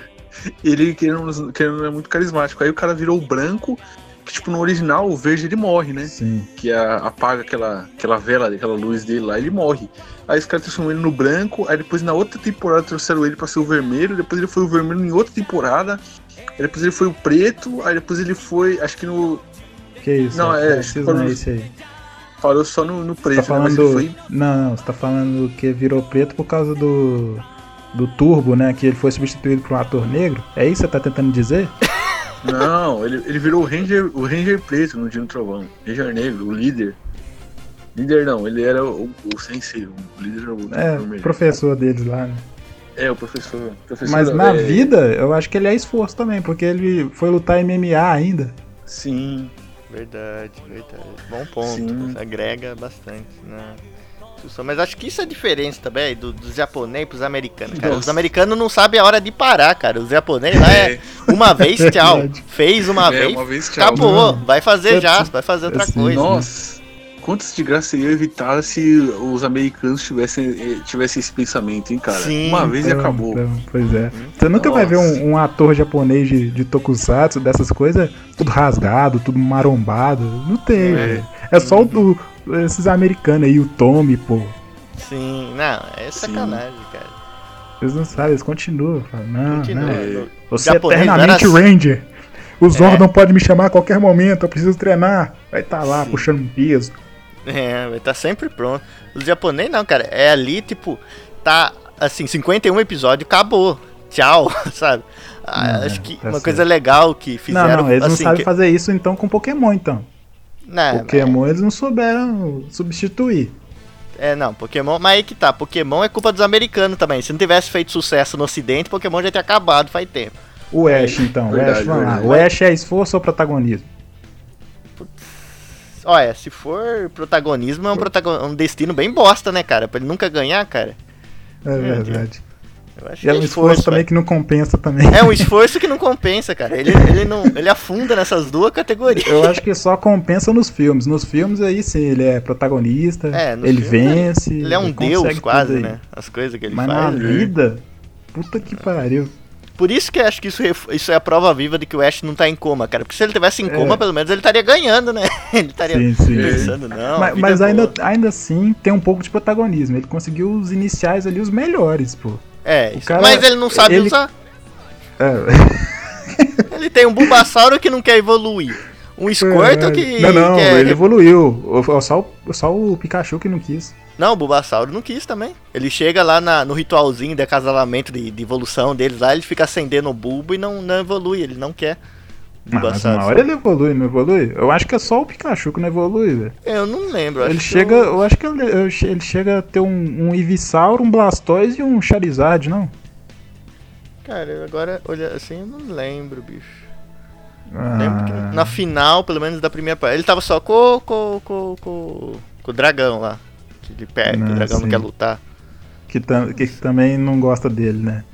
Ele querendo, querendo é muito carismático. Aí o cara virou o branco, que tipo, no original o verde ele morre, né? Sim. Que a- apaga aquela, aquela vela, aquela luz dele lá, ele morre. Aí os caras transformam ele no branco, aí depois na outra temporada trouxeram ele pra ser o vermelho, depois ele foi o vermelho em outra temporada, aí depois ele foi o preto, aí depois ele foi, acho que no. Que isso? Não, é, quando- não é esse aí. Parou só no, no preto, tá né? Falando. ele foi. Não, não, você tá falando que virou preto por causa do. Do Turbo, né? Que ele foi substituído por um ator negro. É isso que você tá tentando dizer? [LAUGHS] Não, ele, ele virou o Ranger, o Ranger preto no Dino Trovão. Ranger negro, o líder. Líder não, ele era o, o sensei, o líder o É, vermelho. professor deles lá, né? É, o professor. professor Mas na é, vida, eu acho que ele é esforço também, porque ele foi lutar MMA ainda. Sim, Verdade, verdade. Bom ponto. Sim. Agrega bastante discussão. Mas acho que isso é diferente também do- dos japoneses pros americanos, cara. Os americanos não sabem a hora de parar, cara. Os japoneses lá é [LAUGHS] uma vez, tchau. Fez uma É, vez, uma vez, tchau. acabou. Vai fazer já, vai fazer outra assim, coisa. Nossa, quantas de graça seria evitar se os americanos tivessem, eh, tivessem esse pensamento, hein, cara? Sim. Uma vez e Então, acabou. então, pois é. Você nunca vai ver Nossa. um, um ator japonês de, de tokusatsu, dessas coisas, tudo rasgado, tudo marombado. Não tem, É. velho. É só o, do- esses americanos aí, o Tommy, pô. Sim, não, é sacanagem, cara. Eles não sabem, eles continuam. Falam, não, Continua. não. no- Você é eternamente era- Ranger. O É. Zordon pode me chamar a qualquer momento, eu preciso treinar. Vai estar lá Sim. puxando um peso. É, vai estar sempre pronto. Os japoneses não, cara. É ali, tipo, tá assim, 51 episódios, acabou. Tchau, [LAUGHS] sabe? Ah, Não, acho é, que tá uma certo. coisa legal que fizeram. não, não, eles não assim, sabem que- fazer isso então com Pokémon, então. Não, Pokémon eles não souberam substituir. É, não, Pokémon. Mas aí que tá, Pokémon é culpa dos americanos também. Se não tivesse feito sucesso no ocidente, Pokémon já tinha acabado faz tempo. O Ash, então. verdade, o Ash, vamos lá. O Ash é esforço ou protagonismo? Olha, se for protagonismo, é um, protagon... um destino bem bosta, né, cara? Pra ele nunca ganhar, cara. É verdade. Eu acho E é que um esforço também velho. que não compensa também. É um [LAUGHS] esforço que não compensa, cara. Ele, ele não. Ele afunda nessas duas categorias. Eu acho que só compensa nos filmes. Nos filmes aí sim, ele é protagonista, É, ele filmes vence. Ele é um consegue deus quase, né? As coisas que ele Mas na faz. né? vida, puta que pariu. Por isso que eu acho que isso, isso é a prova viva de que o Ash não tá em coma, cara. Porque se ele tivesse em É. coma, pelo menos ele estaria ganhando, né? [LAUGHS] Ele estaria pensando, não. mas mas é ainda, boa. ainda assim tem um pouco de protagonismo. Ele conseguiu os iniciais ali, os melhores, pô. É, o isso- cara- mas ele não sabe ele- usar. É, [LAUGHS] Ele tem um Bulbasauro que não quer evoluir. Um Squirtle que. Não, não, quer... ele evoluiu. Só, só o Pikachu que não quis. Não, o Bulbasauro não quis também. Ele chega lá na- no ritualzinho de acasalamento de, de evolução deles lá, ele fica acendendo o bulbo e não, não evolui, ele não quer. Ah, mas uma hora ele evolui, não evolui? Eu acho que é só o Pikachu que não evolui, velho. Eu não lembro. acho Ele chega, eu- eu acho que ele, ele chega a ter um, um Ivysaur, um Blastoise e um Charizard, não? Cara, eu agora, olha assim, eu não lembro, bicho. Lembro que Ah, na final, pelo menos da primeira parte, ele tava só com, com, com, com, com o dragão lá. Que ele pega, que Ah, o dragão não sim. quer lutar. que, tam- que também não gosta dele, né?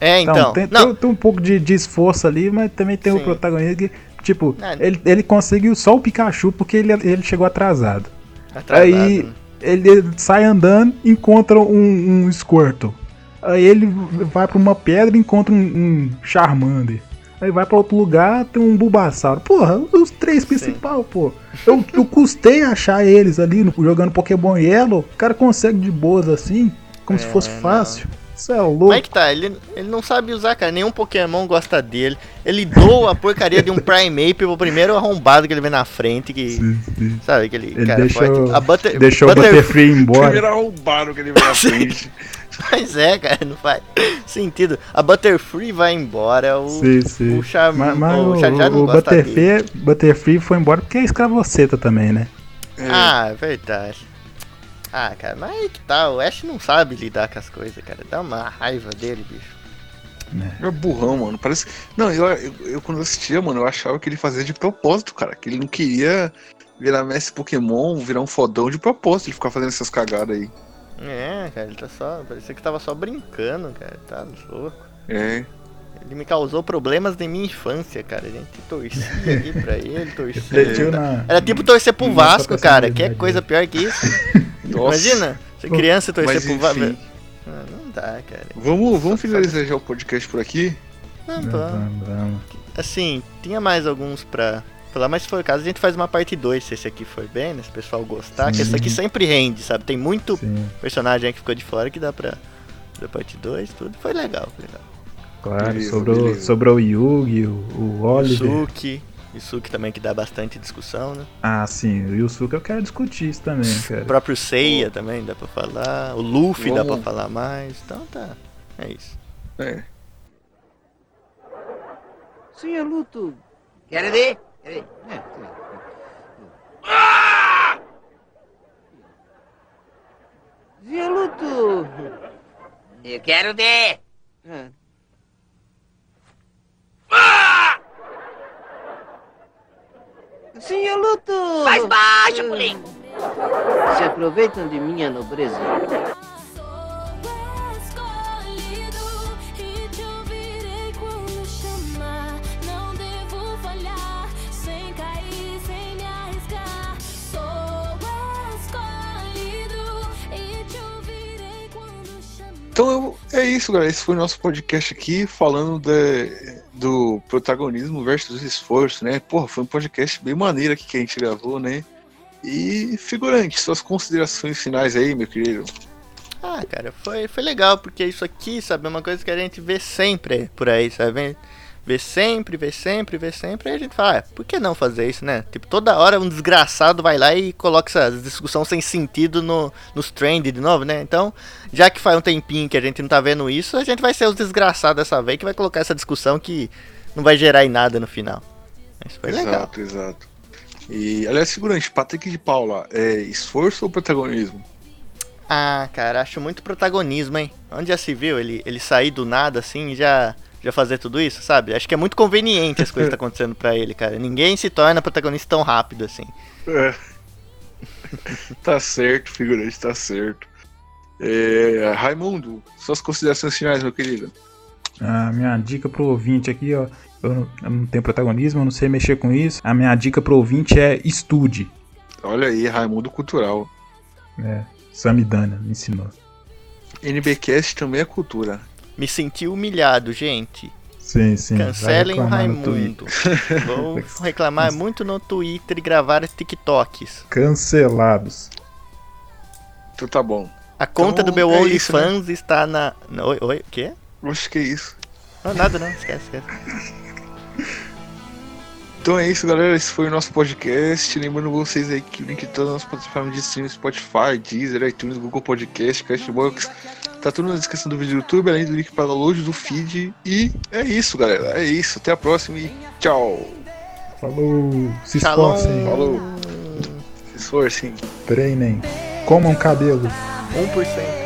É, então. tem, não, tem, tem um pouco de, de esforço ali, mas também tem o Sim. protagonista que, tipo, Ah, ele, ele conseguiu só o Pikachu porque ele, ele chegou atrasado. atrasado, aí- né? Ele sai andando, encontra um, um Squirtle. Aí ele vai pra uma pedra e encontra um, um Charmander. Aí vai pra outro lugar, tem um Bulbasauro. Porra, os três principais, pô. Eu, eu custei achar eles ali no- jogando Pokémon Yellow. O cara consegue de boas assim, como se É, fosse não. fácil. Isso é louco. Como é que tá? Ele, ele não sabe usar, cara. Nenhum Pokémon gosta dele. Ele doa a porcaria de um [LAUGHS] Primeape pro primeiro arrombado que ele vê na frente. Que, Sim, sim. sabe, aquele Ele cara deixou, forte. A Butter, deixou o Butterfree embora. Primeiro arrombado que ele veio na [LAUGHS] frente. [LAUGHS] Mas é, cara, não faz sentido. A Butterfree vai embora. O, Sim, sim. o Char- Mas, mas o o, o gosta dele. Butterfree, Butterfree foi embora porque é escravoceta também, né? É, Ah, é verdade. Ah, cara, mas aí que tá, o Ash não sabe lidar com as coisas, cara. Dá uma raiva dele, bicho. é burrão, mano. Parece. Não, eu, eu, eu quando eu assistia, mano, eu achava que ele fazia de propósito, cara. Que ele não queria virar mestre Pokémon, virar um fodão de propósito, ele ficar fazendo essas cagadas aí. É, cara, ele tá só. Parecia que tava só brincando, cara. Tá louco. É. Ele me causou problemas de minha infância, cara. A gente torcia [LAUGHS] ali pra ele, torcia. Refletiu na. Era tipo torcer pro na Vasco, cara. Que é coisa pior que isso. [LAUGHS] Nossa. Imagina, ser criança e torcer Mas pro Vasco. Ah, não dá, cara. Vamos, vamos finalizar já o podcast por aqui. Não, vamos. Assim, tinha mais alguns pra falar, mas se for o caso, a gente faz uma parte 2 se esse aqui for bem, né? Se o pessoal gostar, que Sim. esse aqui sempre rende, sabe? Tem muito Sim, personagem aí que ficou de fora que dá pra fazer parte 2, tudo. Foi legal, foi legal. claro. Beleza, sobrou, beleza. sobrou o Yugi, o, o Oliver. Yusuke, Yusuke também que dá bastante discussão, né? Ah, sim, o Yusuke eu quero discutir isso também, cara. O próprio Seiya também dá pra falar, o Luffy dá pra falar mais, então tá. É isso. É. Senhor Luto. Quer ver? Quer ver? Senhor Luto. Eu quero ver. Senhor Luto. Mais baixo, Pulim. Se aproveitam de minha nobreza. Então eu- é isso, galera. Esse foi o nosso podcast aqui falando de- do protagonismo versus esforço, né? Porra, foi um podcast bem maneiro aqui que a gente gravou, né? E figurante, suas considerações finais aí, meu querido. Ah, cara, foi, foi legal, porque isso aqui, sabe, é uma coisa que a gente vê sempre por aí, sabe? Vê sempre, vê sempre, vê sempre, e a gente fala, ah, por que não fazer isso, né? Tipo, toda hora um desgraçado vai lá e coloca essa discussão sem sentido no, nos trend de novo, né? Então, já que faz um tempinho que a gente não tá vendo isso, a gente vai ser os desgraçados dessa vez que vai colocar essa discussão que não vai gerar em nada no final. Mas foi legal. Exato, exato. E, aliás, figurante, Patrick de Paula, é esforço ou protagonismo? Ah, cara, acho muito protagonismo, hein? Onde já se viu ele, ele sair do nada assim já, já fazer tudo isso, sabe? Acho que é muito conveniente as coisas que tá acontecendo pra ele, cara. Ninguém se torna protagonista tão rápido assim. É. [LAUGHS] tá certo, figurante, tá certo. É, Raimundo, suas considerações finais, meu querido. A minha dica pro ouvinte aqui, ó. Eu não, eu não tenho protagonismo, eu não sei mexer com isso. A minha dica pro ouvinte é estude. Olha aí, Raimundo Cultural. É, Samidana me ensinou. NBcast também é cultura. Me senti humilhado, gente. Sim, sim. Cancelem o. Raimundo. [LAUGHS] Vou reclamar muito no Twitter e gravar TikToks. Cancelados. Então tá bom. A conta Então, do meu é isso, né? OnlyFans está na. Oi, oi, o quê? Acho que é isso. Não, nada não, esquece, esquece. Então é isso, galera. Esse foi o nosso podcast. Lembrando vocês aí que o link de todas as plataformas de streaming, Spotify, Deezer, iTunes, Google Podcast, Cashbox, tá tudo na descrição do vídeo do YouTube, além do link para download do feed. E é isso, galera. É isso. Até a próxima e tchau. Falou. Se esforcem. Falou. Se esforcem. Treinem. Comam cabelo. 1%.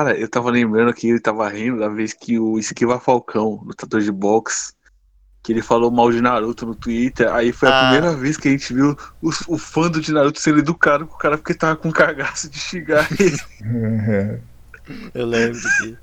Cara, eu tava lembrando que ele tava rindo da vez que o Esquiva Falcão, lutador de boxe, que ele falou mal de Naruto no Twitter. Aí foi a Ah. primeira vez que a gente viu o, o fã do de Naruto sendo educado com o cara porque tava com cagaço de xingar ele. [LAUGHS] Eu lembro disso.